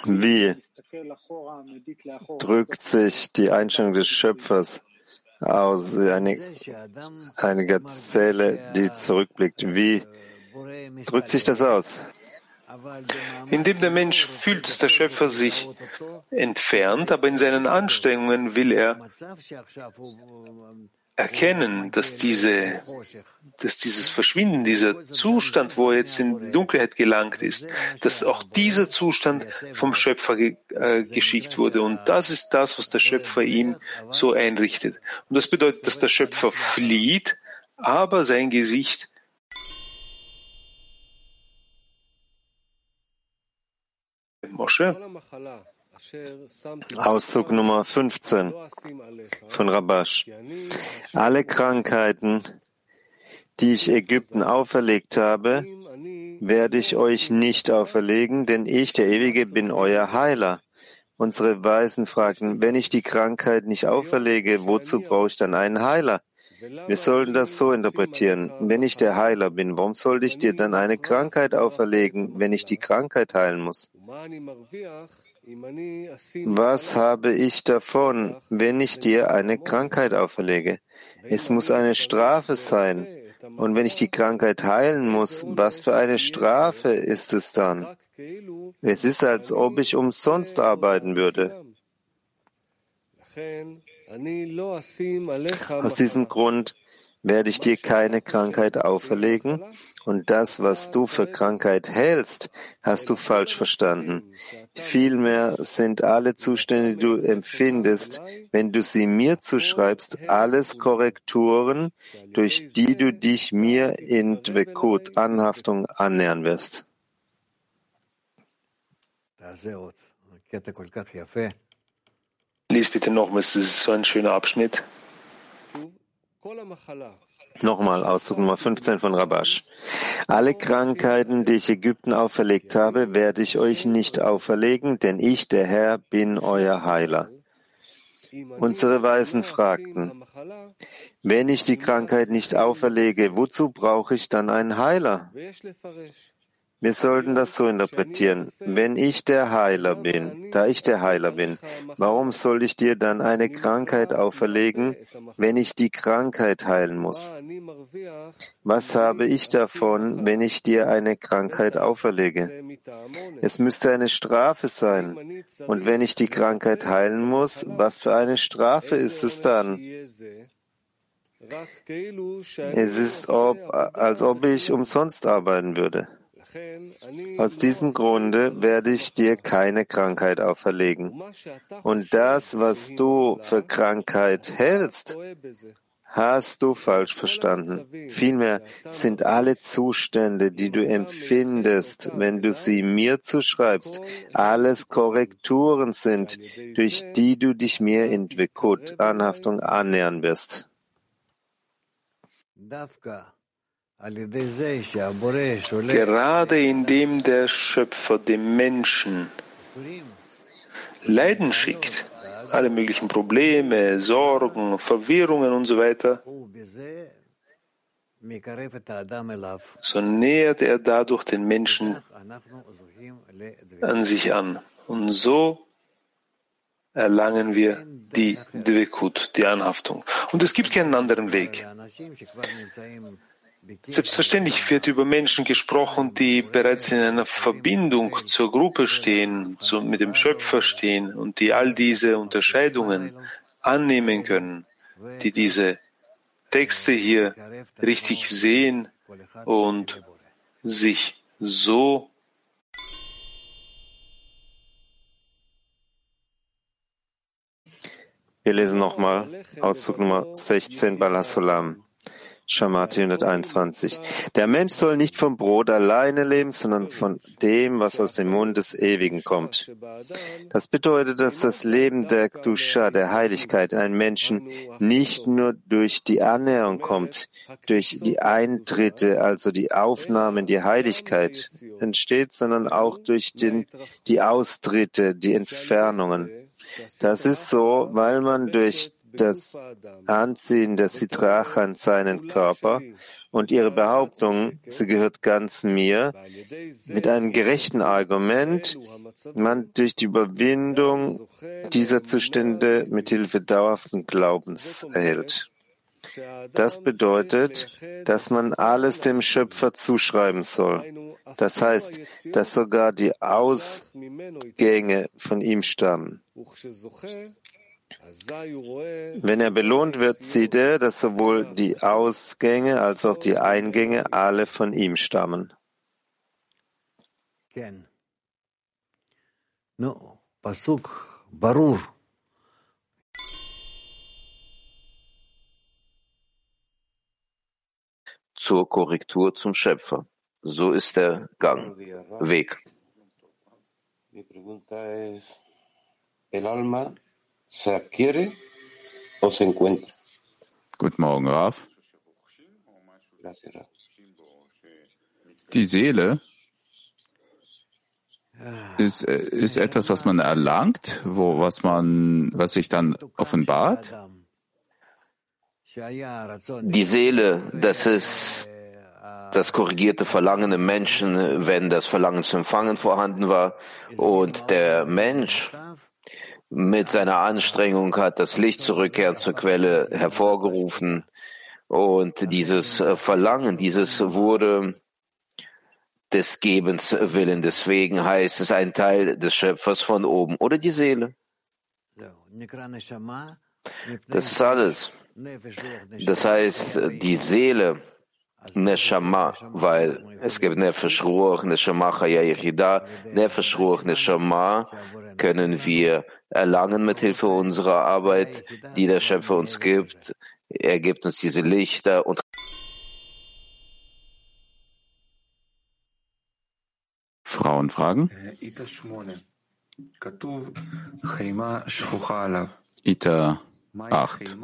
Wie drückt sich die Einstellung des Schöpfers aus, eine, eine Gazelle, die zurückblickt. Wie drückt sich das aus? Indem der Mensch fühlt, dass der Schöpfer sich entfernt, aber in seinen Anstrengungen will er erkennen, dass, diese, dass dieses Verschwinden, dieser Zustand, wo er jetzt in Dunkelheit gelangt ist, dass auch dieser Zustand vom Schöpfer ge, äh, geschickt wurde. Und das ist das, was der Schöpfer ihm so einrichtet. Und das bedeutet, dass der Schöpfer flieht, aber sein Gesicht Mosche Auszug Nummer 15 von Rabash. Alle Krankheiten, die ich Ägypten auferlegt habe, werde ich euch nicht auferlegen, denn ich, der Ewige, bin euer Heiler. Unsere Weisen fragten, wenn ich die Krankheit nicht auferlege, wozu brauche ich dann einen Heiler? Wir sollten das so interpretieren. Wenn ich der Heiler bin, warum sollte ich dir dann eine Krankheit auferlegen, wenn ich die Krankheit heilen muss? Was habe ich davon, wenn ich dir eine Krankheit auferlege? Es muss eine Strafe sein. Und wenn ich die Krankheit heilen muss, was für eine Strafe ist es dann? Es ist, als ob ich umsonst arbeiten würde. Aus diesem Grund werde ich dir keine Krankheit auferlegen und das, was du für Krankheit hältst, hast du falsch verstanden. Vielmehr sind alle Zustände, die du empfindest, wenn du sie mir zuschreibst, alles Korrekturen, durch die du dich mir in Dvekut, Anhaftung, annähern wirst. Lies bitte nochmals, das ist so ein schöner Abschnitt. Nochmal Ausdruck Nummer 15 von Rabash. Alle Krankheiten, die ich Ägypten auferlegt habe, werde ich euch nicht auferlegen, denn ich, der Herr, bin euer Heiler. Unsere Weisen fragten, wenn ich die Krankheit nicht auferlege, wozu brauche ich dann einen Heiler? Wir sollten das so interpretieren. Wenn ich der Heiler bin, da ich der Heiler bin, warum soll ich dir dann eine Krankheit auferlegen, wenn ich die Krankheit heilen muss? Was habe ich davon, wenn ich dir eine Krankheit auferlege? Es müsste eine Strafe sein. Und wenn ich die Krankheit heilen muss, was für eine Strafe ist es dann? Es ist, ob, als ob ich umsonst arbeiten würde. Aus diesem Grunde werde ich dir keine Krankheit auferlegen. Und das, was du für Krankheit hältst, hast du falsch verstanden. Vielmehr sind alle Zustände, die du empfindest, wenn du sie mir zuschreibst, alles Korrekturen sind, durch die du dich mir in Dvekut, Anhaftung, annähern wirst. Gerade indem der Schöpfer dem Menschen Leiden schickt, alle möglichen Probleme, Sorgen, Verwirrungen und so weiter, so nähert er dadurch den Menschen an sich an. Und so erlangen wir die Dvekut, die Anhaftung. Und es gibt keinen anderen Weg. Selbstverständlich wird über Menschen gesprochen, die bereits in einer Verbindung zur Gruppe stehen, zu, mit dem Schöpfer stehen und die all diese Unterscheidungen annehmen können, die diese Texte hier richtig sehen und sich so Wir lesen nochmal Auszug Nummer 16 Balasolam. Shamati 121. Der Mensch soll nicht vom Brot alleine leben, sondern von dem, was aus dem Mund des Ewigen kommt. Das bedeutet, dass das Leben der Dusha, der Heiligkeit in einen Menschen nicht nur durch die Annäherung kommt, durch die Eintritte, also die Aufnahme in die Heiligkeit entsteht, sondern auch durch den, die Austritte, die Entfernungen. Das ist so, weil man durch das Anziehen der Sitracha an seinen Körper und ihre Behauptung, sie gehört ganz mir, mit einem gerechten Argument, man durch die Überwindung dieser Zustände mit Hilfe dauerhaften Glaubens erhält. Das bedeutet, dass man alles dem Schöpfer zuschreiben soll. Das heißt, dass sogar die Ausgänge von ihm stammen. Wenn er belohnt wird, sieht er, dass sowohl die Ausgänge als auch die Eingänge alle von ihm stammen. Zur Korrektur zum Schöpfer. So ist der Gang, Weg. El alma se adquiere o se encuentra. Guten Morgen, Raf. Die Seele ist, äh, ist etwas, was man erlangt, wo, was man, was sich dann offenbart. Die Seele, das ist das korrigierte Verlangen im Menschen, wenn das Verlangen zu empfangen vorhanden war. Und der Mensch mit seiner Anstrengung hat das Licht zurückkehren zur Quelle hervorgerufen. Und dieses Verlangen, dieses wurde des Gebens willen. Deswegen heißt es ein Teil des Schöpfers von oben oder die Seele. Das ist alles. Das heißt, die Seele, Neshama, weil es gibt Nefesh Ruach, Neshama Chaya Yechida, Nefesh Ruach, Neshama können wir erlangen mit Hilfe unserer Arbeit, die der Schöpfer uns gibt. Er gibt uns diese Lichter und Frauen fragen. Ita 8.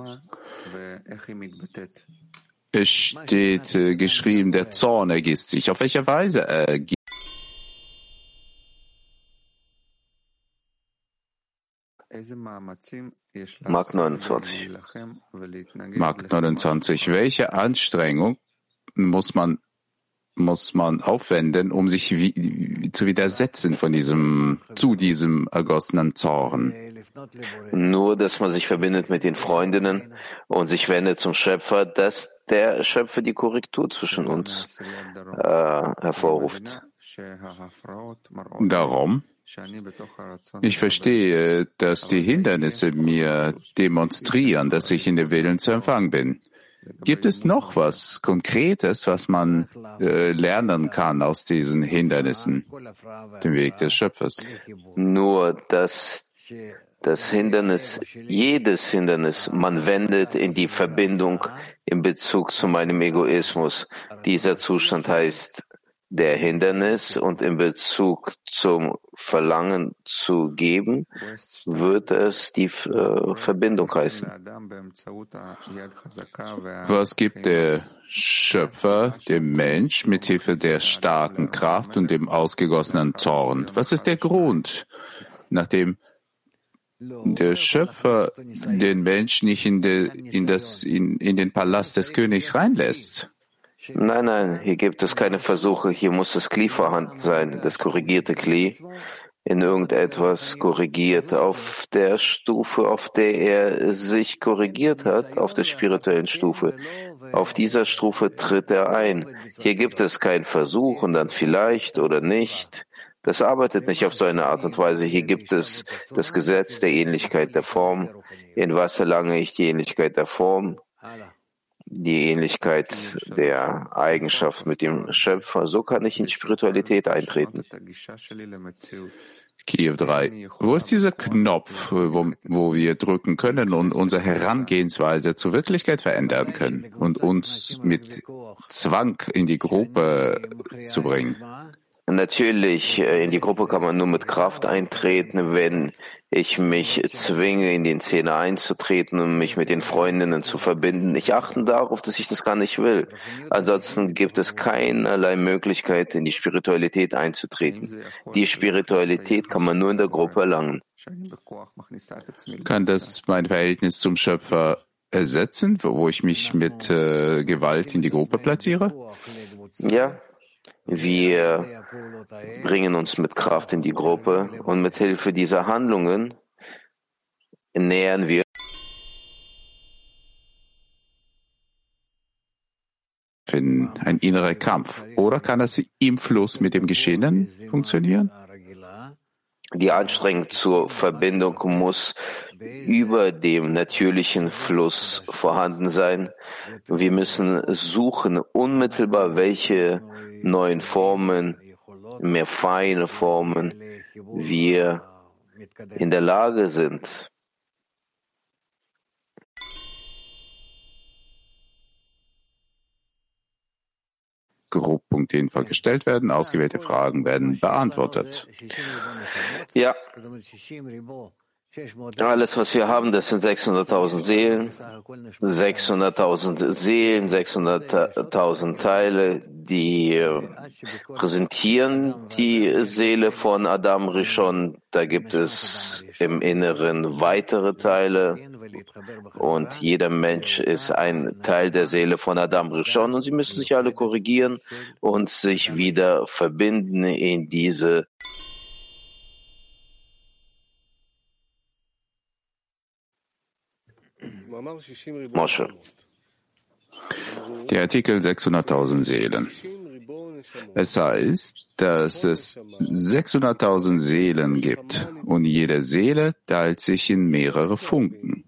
Es steht äh, geschrieben, der Zorn ergießt sich. Auf welche Weise ergießt Mark 29. Mark 29. Welche Anstrengung muss man muss man aufwenden, um sich wie, zu widersetzen von diesem, zu diesem ergossenen Zorn? Nur, dass man sich verbindet mit den Freundinnen und sich wendet zum Schöpfer, dass der Schöpfer die Korrektur zwischen uns äh, hervorruft. Darum, ich verstehe, dass die Hindernisse mir demonstrieren, dass ich in der Willen zu empfangen bin. Gibt es noch was Konkretes, was man äh, lernen kann aus diesen Hindernissen, dem Weg des Schöpfers? Nur, dass das Hindernis, jedes Hindernis, man wendet in die Verbindung in Bezug zu meinem Egoismus. Dieser Zustand heißt der Hindernis und in Bezug zum Verlangen zu geben, wird es die äh, Verbindung heißen. Was gibt der Schöpfer dem Mensch mit Hilfe der starken Kraft und dem ausgegossenen Zorn? Was ist der Grund, nachdem der Schöpfer den Mensch nicht in, de, in, das, in, in den Palast des Königs reinlässt? Nein, nein, hier gibt es keine Versuche. Hier muss das Kli vorhanden sein, das korrigierte Kli, in irgendetwas korrigiert, auf der Stufe, auf der er sich korrigiert hat, auf der spirituellen Stufe. Auf dieser Stufe tritt er ein. Hier gibt es keinen Versuch und dann vielleicht oder nicht. Das arbeitet nicht auf so eine Art und Weise. Hier gibt es das Gesetz der Ähnlichkeit der Form. In was erlange ich die Ähnlichkeit der Form? Die Ähnlichkeit der Eigenschaft mit dem Schöpfer. So kann ich in Spiritualität eintreten. Kiew 3. Wo ist dieser Knopf, wo, wo wir drücken können und unsere Herangehensweise zur Wirklichkeit verändern können und uns mit Zwang in die Gruppe zu bringen? Natürlich, äh, in die Gruppe kann man nur mit Kraft eintreten, wenn ich mich zwinge, in den Szene einzutreten und mich mit den Freundinnen zu verbinden. Ich achte darauf, dass ich das gar nicht will. Ansonsten gibt es keinerlei Möglichkeit, in die Spiritualität einzutreten. Die Spiritualität kann man nur in der Gruppe erlangen. Kann das mein Verhältnis zum Schöpfer ersetzen, wo ich mich mit äh, Gewalt in die Gruppe platziere? Ja, wir bringen uns mit Kraft in die Gruppe und mit Hilfe dieser Handlungen nähern wir ein innerer Kampf. Oder kann das im Fluss mit dem Geschehenen funktionieren? Die Anstrengung zur Verbindung muss über dem natürlichen Fluss vorhanden sein. Wir müssen suchen unmittelbar, welche neuen Formen, mehr feine Formen wir in der Lage sind, Gruppenpunkte jedenfalls gestellt werden, ausgewählte Fragen werden beantwortet. Ja, Alles, was wir haben, das sind 600.000 Seelen, 600.000 Seelen, 600.000 Teile, die äh, präsentieren die Seele von Adam Rishon. Da gibt es im Inneren weitere Teile und jeder Mensch ist ein Teil der Seele von Adam Rishon und sie müssen sich alle korrigieren und sich wieder verbinden in diese Mosche. Der Artikel 600.000 Seelen. Es heißt, dass es 600.000 Seelen gibt und jede Seele teilt sich in mehrere Funken.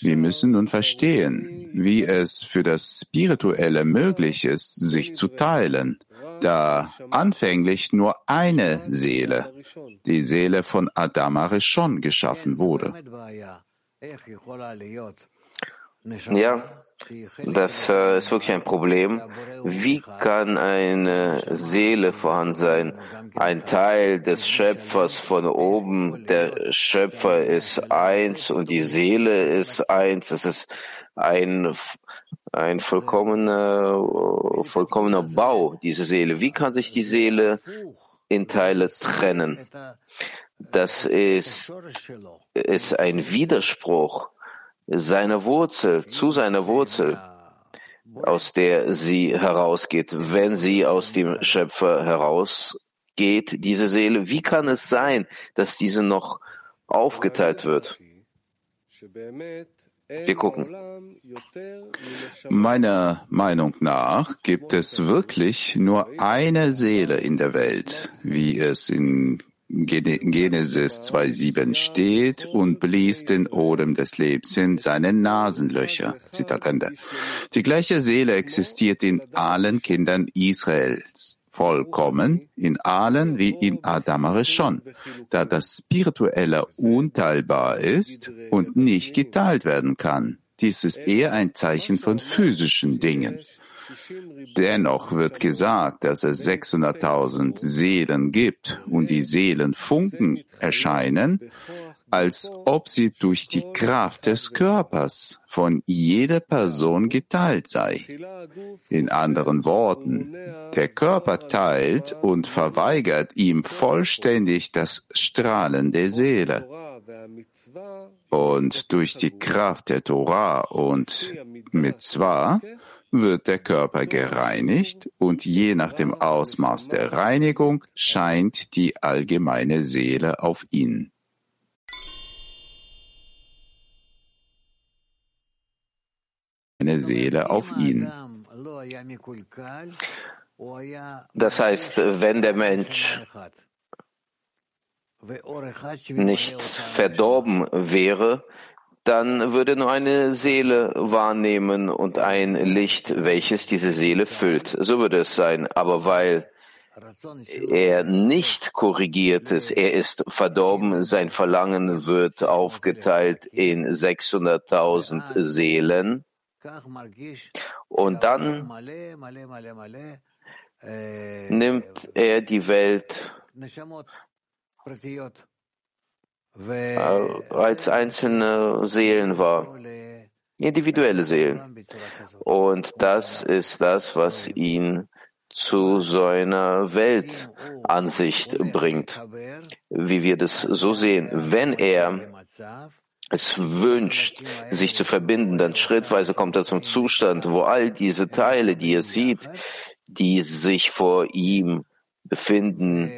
Wir müssen nun verstehen, wie es für das Spirituelle möglich ist, sich zu teilen, da anfänglich nur eine Seele, die Seele von Adam Arishon, geschaffen wurde. Ja, das äh, ist wirklich ein Problem. Wie kann eine Seele vorhanden sein? Ein Teil des Schöpfers von oben. Der Schöpfer ist eins und die Seele ist eins. Es ist ein, ein vollkommener, vollkommener Bau, diese Seele. Wie kann sich die Seele in Teile trennen? Das ist, ist ein Widerspruch seiner Wurzel, zu seiner Wurzel, aus der sie herausgeht. Wenn sie aus dem Schöpfer herausgeht, diese Seele, wie kann es sein, dass diese noch aufgeteilt wird? Wir gucken. Meiner Meinung nach gibt es wirklich nur eine Seele in der Welt, wie es in Genesis 2,7 steht und blies den Odem des Lebens in seine Nasenlöcher. Zitat Ende. Die gleiche Seele existiert in allen Kindern Israels. Vollkommen in allen wie in Adam schon, da das Spirituelle unteilbar ist und nicht geteilt werden kann. Dies ist eher ein Zeichen von physischen Dingen. Dennoch wird gesagt, dass es 600.000 Seelen gibt und die Seelenfunken erscheinen, als ob sie durch die Kraft des Körpers von jeder Person geteilt sei. In anderen Worten, der Körper teilt und verweigert ihm vollständig das Strahlen der Seele. Und durch die Kraft der Torah und Mitzvah wird der Körper gereinigt und je nach dem Ausmaß der Reinigung scheint die allgemeine Seele auf ihn. Eine Seele auf ihn. Das heißt, wenn der Mensch nicht verdorben wäre, dann würde nur eine Seele wahrnehmen und ein Licht, welches diese Seele füllt. So würde es sein. Aber weil er nicht korrigiert ist, er ist verdorben, sein Verlangen wird aufgeteilt in 600.000 Seelen. Und dann nimmt er die Welt als einzelne Seelen wahr, individuelle Seelen. Und das ist das, was ihn zu so einer Weltansicht bringt, wie wir das so sehen. Wenn er es wünscht, sich zu verbinden, dann schrittweise kommt er zum Zustand, wo all diese Teile, die er sieht, die sich vor ihm befinden,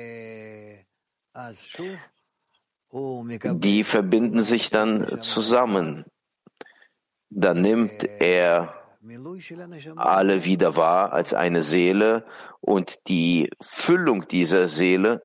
die verbinden sich dann zusammen. Dann nimmt er alle wieder wahr als eine Seele und die Füllung dieser Seele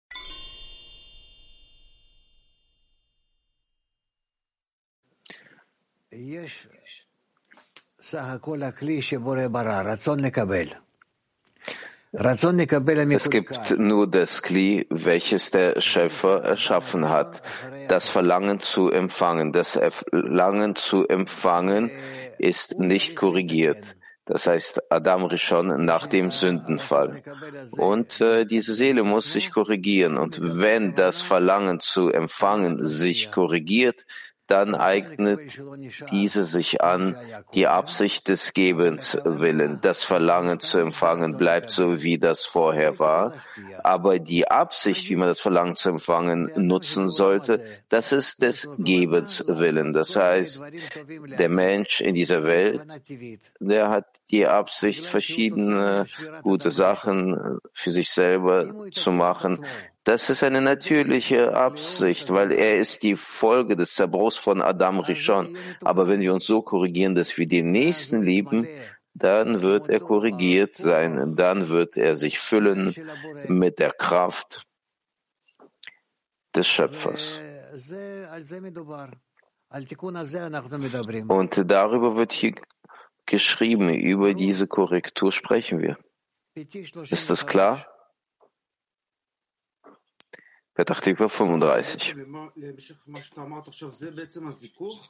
es gibt nur das Kli, welches der Schöpfer erschaffen hat, das Verlangen zu empfangen. Das Verlangen zu empfangen ist nicht korrigiert. Das heißt, Adam Rishon nach dem Sündenfall. Und äh, diese Seele muss sich korrigieren. Und wenn das Verlangen zu empfangen sich korrigiert, dann eignet diese sich an, die Absicht des Gebens willen. Das Verlangen zu empfangen bleibt so, wie das vorher war. Aber die Absicht, wie man das Verlangen zu empfangen nutzen sollte, das ist des Gebens willen. Das heißt, der Mensch in dieser Welt, der hat die Absicht, verschiedene gute Sachen für sich selber zu machen, das ist eine natürliche Absicht, weil er ist die Folge des Zerbruchs von Adam Rishon. Aber wenn wir uns so korrigieren, dass wir den Nächsten lieben, dann wird er korrigiert sein, dann wird er sich füllen mit der Kraft des Schöpfers. Und darüber wird hier geschrieben, über diese Korrektur sprechen wir. Ist das klar? Petach 35.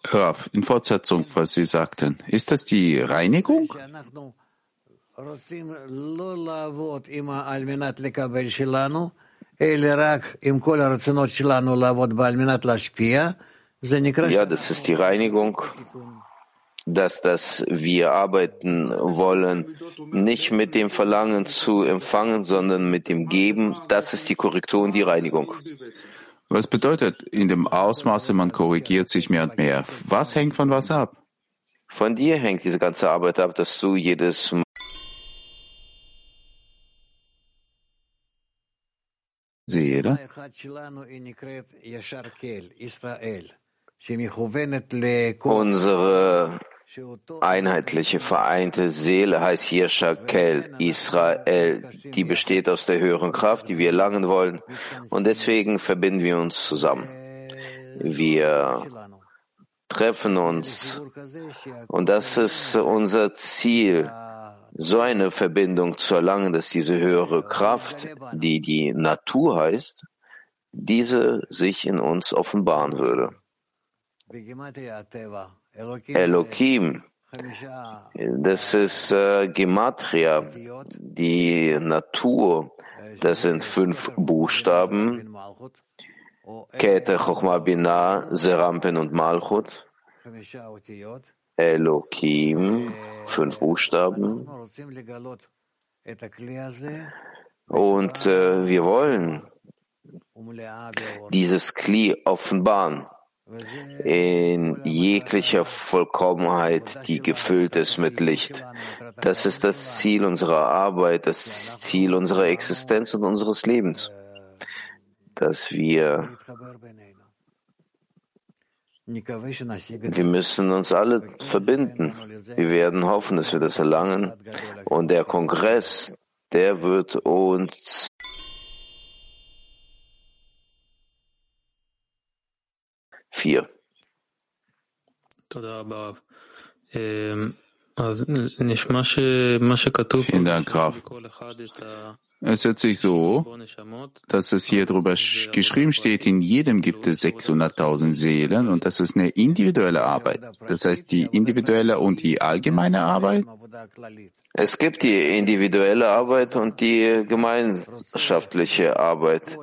Rav, in Fortsetzung, was Sie sagten, ist das die Reinigung? Ja, das ist die Reinigung dass das wir arbeiten wollen, nicht mit dem Verlangen zu empfangen, sondern mit dem Geben, das ist die Korrektur und die Reinigung. Was bedeutet, in dem Ausmaße, man korrigiert sich mehr und mehr. Was hängt von was ab? Von dir hängt diese ganze Arbeit ab, dass du jedes Seele. Unsere einheitliche, vereinte Seele heißt Yeshakel, Israel, die besteht aus der höheren Kraft, die wir erlangen wollen. Und deswegen verbinden wir uns zusammen. Wir treffen uns. Und das ist unser Ziel, so eine Verbindung zu erlangen, dass diese höhere Kraft, die die Natur heißt, diese sich in uns offenbaren würde. Elohim, das ist äh, Gematria, die Natur, das sind fünf Buchstaben, Kete, Chochma, Binah, Serampen und Malchut. Elohim, fünf Buchstaben. Und äh, wir wollen dieses Kli offenbaren in jeglicher Vollkommenheit, die gefüllt ist mit Licht. Das ist das Ziel unserer Arbeit, das Ziel unserer Existenz und unseres Lebens, dass wir wir müssen uns alle verbinden. Wir werden hoffen, dass wir das erlangen. Und der Kongress, der wird uns vier. Vielen Dank, Graf. Es hört sich so, dass es hier drüber geschrieben steht, in jedem gibt es 600.000 Seelen und das ist eine individuelle Arbeit. Das heißt, die individuelle und die allgemeine Arbeit? Es gibt die individuelle Arbeit und die gemeinschaftliche Arbeit.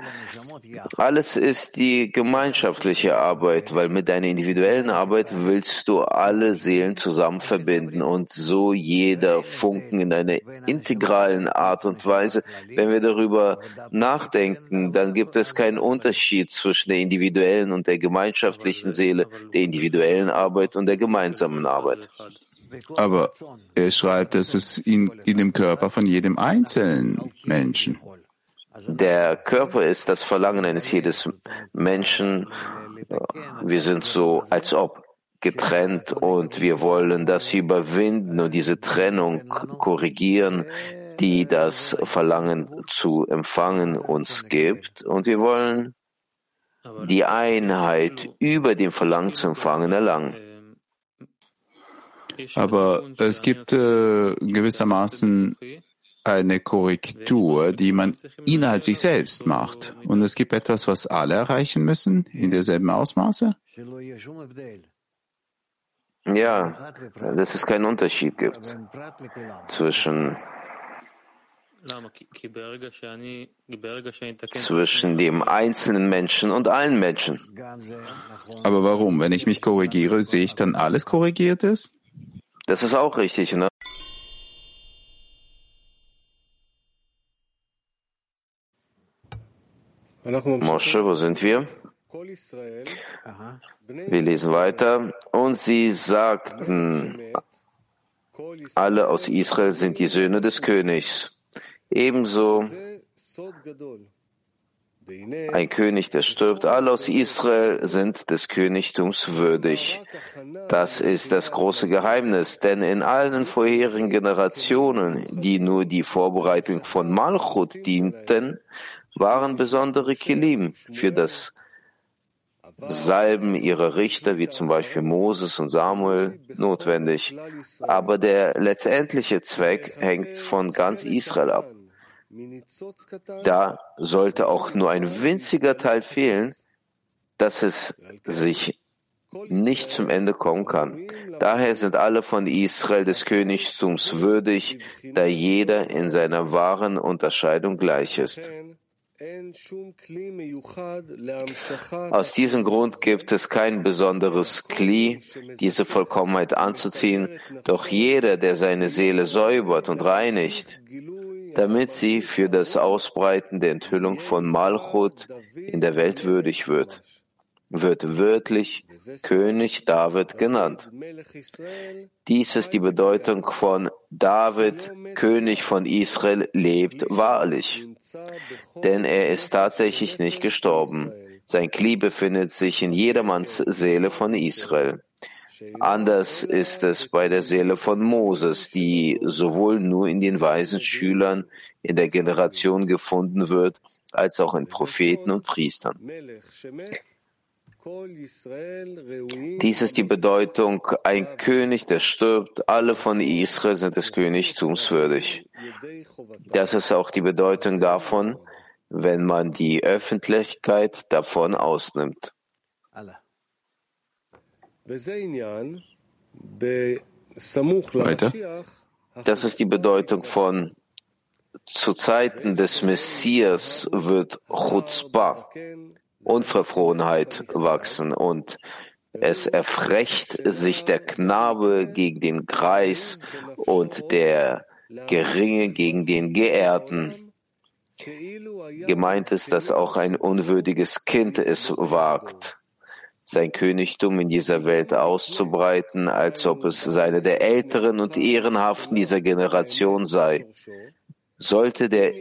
Alles ist die gemeinschaftliche Arbeit, weil mit deiner individuellen Arbeit willst du alle Seelen zusammen verbinden und so jeder Funken in einer integralen Art und Weise. Wenn wir darüber nachdenken, dann gibt es keinen Unterschied zwischen der individuellen und der gemeinschaftlichen Seele, der individuellen Arbeit und der gemeinsamen Arbeit. Aber er schreibt, dass es in, in dem Körper von jedem einzelnen Menschen. Der Körper ist das Verlangen eines jedes Menschen. Wir sind so, als ob getrennt und wir wollen das überwinden und diese Trennung korrigieren, die das Verlangen zu empfangen uns gibt. Und wir wollen die Einheit über dem Verlangen zu empfangen erlangen. Aber es gibt äh, gewissermaßen eine Korrektur, die man innerhalb sich selbst macht. Und es gibt etwas, was alle erreichen müssen in derselben Ausmaße? Ja, dass es keinen Unterschied gibt zwischen zwischen dem einzelnen Menschen und allen Menschen. Aber warum? Wenn ich mich korrigiere, sehe ich dann alles korrigiert ist? Das ist auch richtig, ne? Mosche, wo sind wir? Wir lesen weiter. Und sie sagten, alle aus Israel sind die Söhne des Königs. Ebenso ein König, der stirbt. Alle aus Israel sind des Königtums würdig. Das ist das große Geheimnis, denn in allen vorherigen Generationen, die nur die Vorbereitung von Malchut dienten, waren besondere Kilim für das Salben ihrer Richter, wie zum Beispiel Moses und Samuel, notwendig. Aber der letztendliche Zweck hängt von ganz Israel ab. Da sollte auch nur ein winziger Teil fehlen, dass es sich nicht zum Ende kommen kann. Daher sind alle von Israel des Königtums würdig, da jeder in seiner wahren Unterscheidung gleich ist. Aus diesem Grund gibt es kein besonderes Kli, diese Vollkommenheit anzuziehen, doch jeder, der seine Seele säubert und reinigt, damit sie für das Ausbreiten der Enthüllung von Malchut in der Welt würdig wird, wird wörtlich König David genannt. Dies ist die Bedeutung von David, König von Israel, lebt wahrlich. Denn er ist tatsächlich nicht gestorben. Sein Kli befindet sich in jedermanns Seele von Israel. Anders ist es bei der Seele von Moses, die sowohl nur in den weisen Schülern in der Generation gefunden wird, als auch in Propheten und Priestern. Dies ist die Bedeutung, ein König, der stirbt, alle von Israel sind des Königtums würdig. Das ist auch die Bedeutung davon, wenn man die Öffentlichkeit davon ausnimmt. Weiter. Das ist die Bedeutung von zu Zeiten des Messias wird Chutzpah, Unverfrorenheit wachsen und es erfrecht sich der Knabe gegen den Greis und der Geringe gegen den Geehrten. Gemeint ist, dass auch ein unwürdiges Kind es wagt, sein Königtum in dieser Welt auszubreiten, als ob es seine der Älteren und Ehrenhaften dieser Generation sei. Sollte der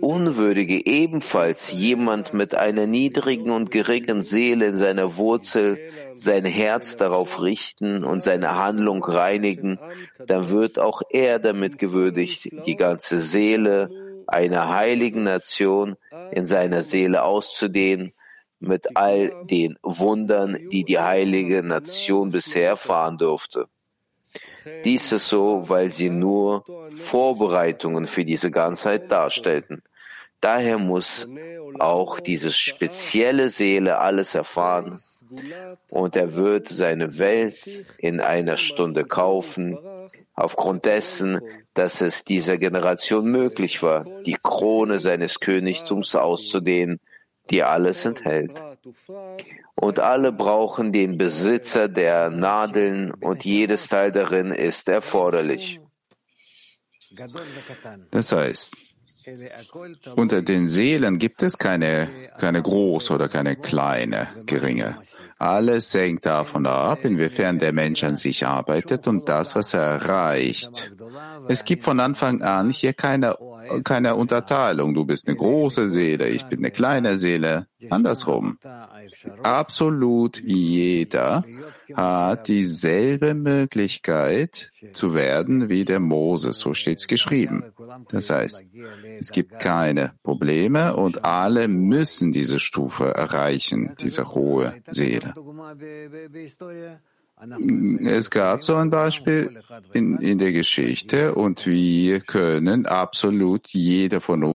Unwürdige ebenfalls jemand mit einer niedrigen und geringen Seele in seiner Wurzel sein Herz darauf richten und seine Handlung reinigen, dann wird auch er damit gewürdigt, die ganze Seele einer heiligen Nation in seiner Seele auszudehnen, mit all den Wundern, die die heilige Nation bisher erfahren durfte. Dies ist so, weil sie nur Vorbereitungen für diese Ganzheit darstellten. Daher muss auch diese spezielle Seele alles erfahren und er wird seine Welt in einer Stunde kaufen, aufgrund dessen, dass es dieser Generation möglich war, die Krone seines Königtums auszudehnen, die alles enthält und alle brauchen den Besitzer der Nadeln und jedes Teil darin ist erforderlich. Das heißt, unter den Seelen gibt es keine, keine große oder keine kleine, geringe. Alles hängt davon ab, inwiefern der Mensch an sich arbeitet und das, was er erreicht. Es gibt von Anfang an hier keine, keine Unterteilung. Du bist eine große Seele, ich bin eine kleine Seele. Andersrum. Absolut jeder hat dieselbe Möglichkeit zu werden wie der Moses, so steht es geschrieben. Das heißt, es gibt keine Probleme und alle müssen diese Stufe erreichen, diese hohe Seele. Es gab so ein Beispiel in, in der Geschichte und wir können absolut jeder von uns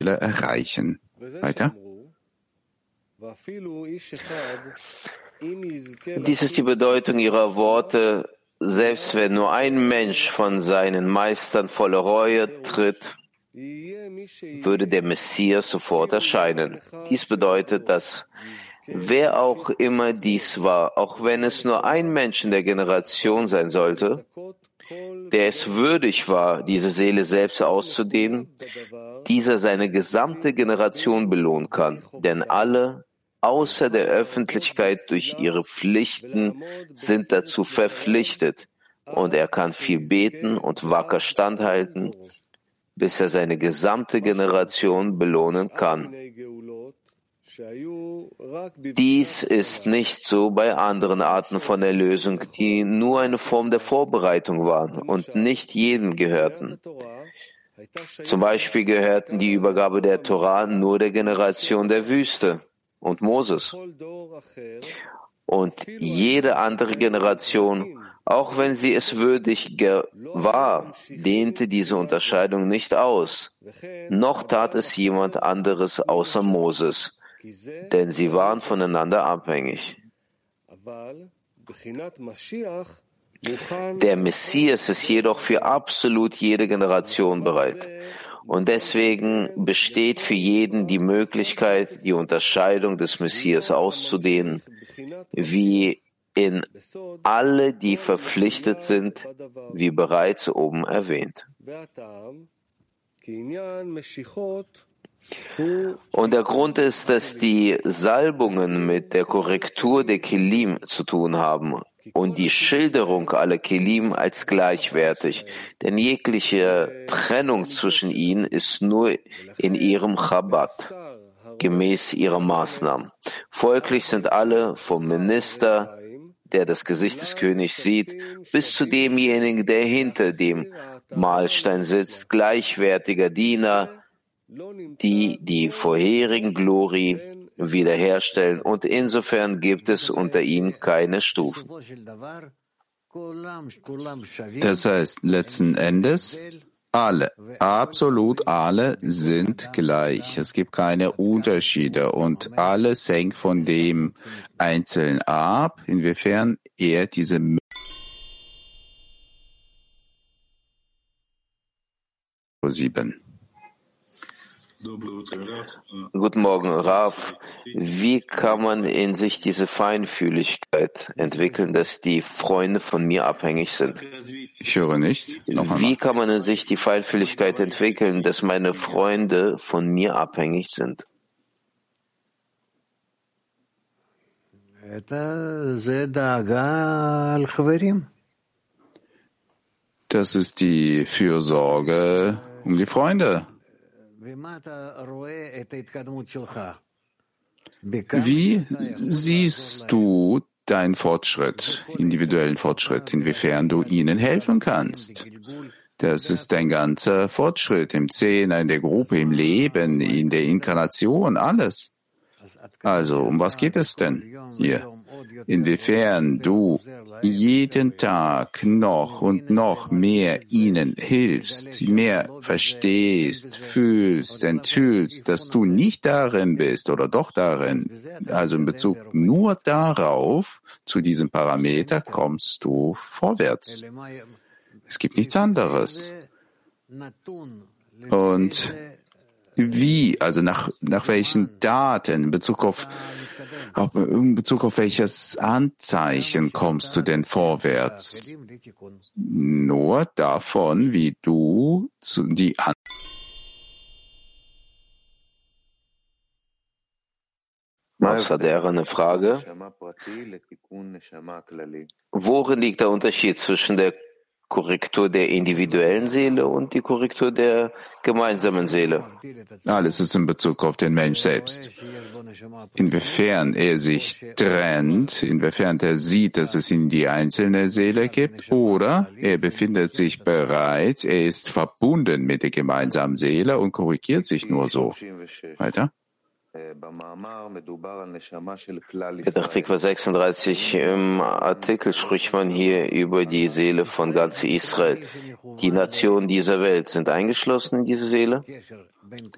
erreichen. Weiter. Dies ist die Bedeutung ihrer Worte. Selbst wenn nur ein Mensch von seinen Meistern voller Reue tritt, würde der Messias sofort erscheinen. Dies bedeutet, dass wer auch immer dies war, auch wenn es nur ein Mensch in der Generation sein sollte, der es würdig war, diese Seele selbst auszudehnen, dieser seine gesamte Generation belohnen kann. Denn alle außer der Öffentlichkeit durch ihre Pflichten sind dazu verpflichtet. Und er kann viel beten und wacker standhalten, bis er seine gesamte Generation belohnen kann. Dies ist nicht so bei anderen Arten von Erlösung, die nur eine Form der Vorbereitung waren und nicht jedem gehörten. Zum Beispiel gehörten die Übergabe der Torah nur der Generation der Wüste und Moses. Und jede andere Generation, auch wenn sie es würdig war, dehnte diese Unterscheidung nicht aus, noch tat es jemand anderes außer Moses denn sie waren voneinander abhängig. Der Messias ist jedoch für absolut jede Generation bereit. Und deswegen besteht für jeden die Möglichkeit, die Unterscheidung des Messias auszudehnen, wie in alle, die verpflichtet sind, wie bereits oben erwähnt. Und der Grund ist, dass die Salbungen mit der Korrektur der Kelim zu tun haben und die Schilderung aller Kelim als gleichwertig, denn jegliche Trennung zwischen ihnen ist nur in ihrem Chabad, gemäß ihrer Maßnahmen. Folglich sind alle vom Minister, der das Gesicht des Königs sieht, bis zu demjenigen, der hinter dem Mahlstein sitzt, gleichwertiger Diener, die die vorherigen Glori wiederherstellen und insofern gibt es unter ihnen keine Stufen. Das heißt, letzten Endes, alle, absolut alle sind gleich. Es gibt keine Unterschiede und alles hängt von dem Einzelnen ab, inwiefern er diese sieben. Guten Morgen, Raf. Wie kann man in sich diese Feinfühligkeit entwickeln, dass die Freunde von mir abhängig sind? Ich höre nicht. Wie kann man in sich die Feinfühligkeit entwickeln, dass meine Freunde von mir abhängig sind? Das ist die Fürsorge um die Freunde. Wie siehst du deinen Fortschritt, individuellen Fortschritt, inwiefern du ihnen helfen kannst? Das ist dein ganzer Fortschritt im Zehner, in der Gruppe, im Leben, in der Inkarnation, alles. Also, um was geht es denn hier? Inwiefern du jeden Tag noch und noch mehr ihnen hilfst, mehr verstehst, fühlst, enthüllst, dass du nicht darin bist oder doch darin, also in Bezug nur darauf, zu diesem Parameter kommst du vorwärts. Es gibt nichts anderes. Und wie, also nach, nach welchen Daten in Bezug auf in Bezug auf welches Anzeichen kommst du denn vorwärts? Nur davon, wie du zu die An Außer eine Frage. Worin liegt der Unterschied zwischen der Korrektur der individuellen Seele und die Korrektur der gemeinsamen Seele. Alles ist in Bezug auf den Mensch selbst. Inwiefern er sich trennt, inwiefern er sieht, dass es in die einzelne Seele gibt, oder er befindet sich bereits, er ist verbunden mit der gemeinsamen Seele und korrigiert sich nur so. Weiter? Artikel 36 im Artikel spricht man hier über die Seele von ganz Israel. Die Nationen dieser Welt sind eingeschlossen in diese Seele?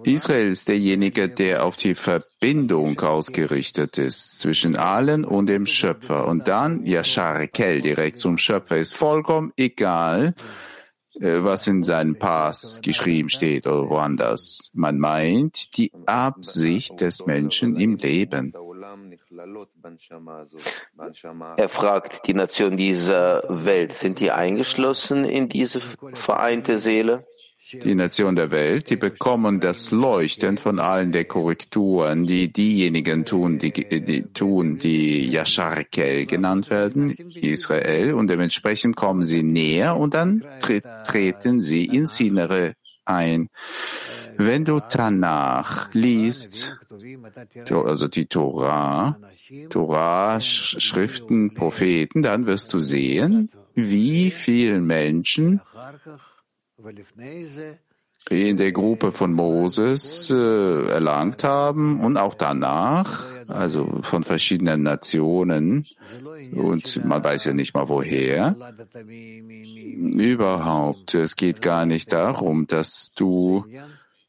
Israel ist derjenige, der auf die Verbindung ausgerichtet ist zwischen allen und dem Schöpfer. Und dann Yashar Kel direkt zum Schöpfer ist vollkommen egal, was in seinem Pass geschrieben steht oder woanders. Man meint die Absicht des Menschen im Leben. Er fragt, die Nationen dieser Welt, sind die eingeschlossen in diese vereinte Seele? Die Nation der Welt, die bekommen das Leuchten von allen der Korrekturen, die diejenigen tun, die, die tun, die Yasharkel genannt werden, Israel, und dementsprechend kommen sie näher und dann treten sie ins Innere ein. Wenn du Tanach liest, also die Torah, Torah, Schriften, Propheten, dann wirst du sehen, wie vielen Menschen in der Gruppe von Moses äh, erlangt haben und auch danach, also von verschiedenen Nationen, und man weiß ja nicht mal woher. Überhaupt, es geht gar nicht darum, dass du,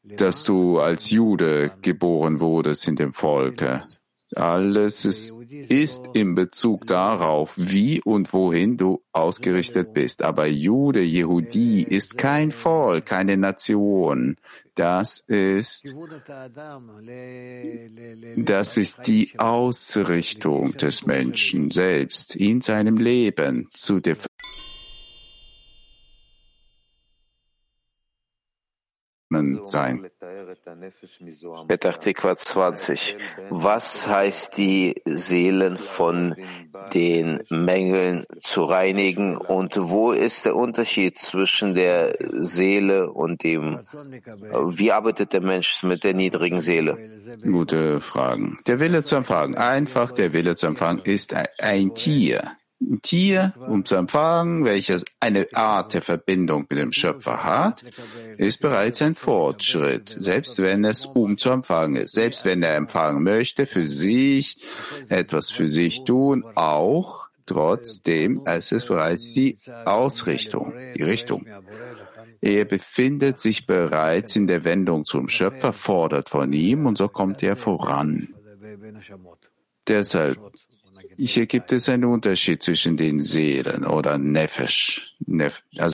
dass du als Jude geboren wurdest in dem Volke. Alles ist, ist in Bezug darauf, wie und wohin du ausgerichtet bist. Aber Jude, Yehudi ist kein Volk, keine Nation. Das ist, das ist die Ausrichtung des Menschen selbst in seinem Leben zu der sein. Betartikwa 20. Was heißt die Seelen von den Mängeln zu reinigen und wo ist der Unterschied zwischen der Seele und dem, wie arbeitet der Mensch mit der niedrigen Seele? Gute Fragen. Der Wille zu empfangen. Einfach der Wille zu empfangen ist ein Tier. Tier, um zu empfangen, welches eine Art der Verbindung mit dem Schöpfer hat, ist bereits ein Fortschritt, selbst wenn es um zu empfangen ist. Selbst wenn er empfangen möchte, für sich etwas für sich tun, auch trotzdem, es ist bereits die Ausrichtung, die Richtung. Er befindet sich bereits in der Wendung zum Schöpfer, fordert von ihm und so kommt er voran. Deshalb hier gibt es einen Unterschied zwischen den Seelen oder Nefesh, Nef, also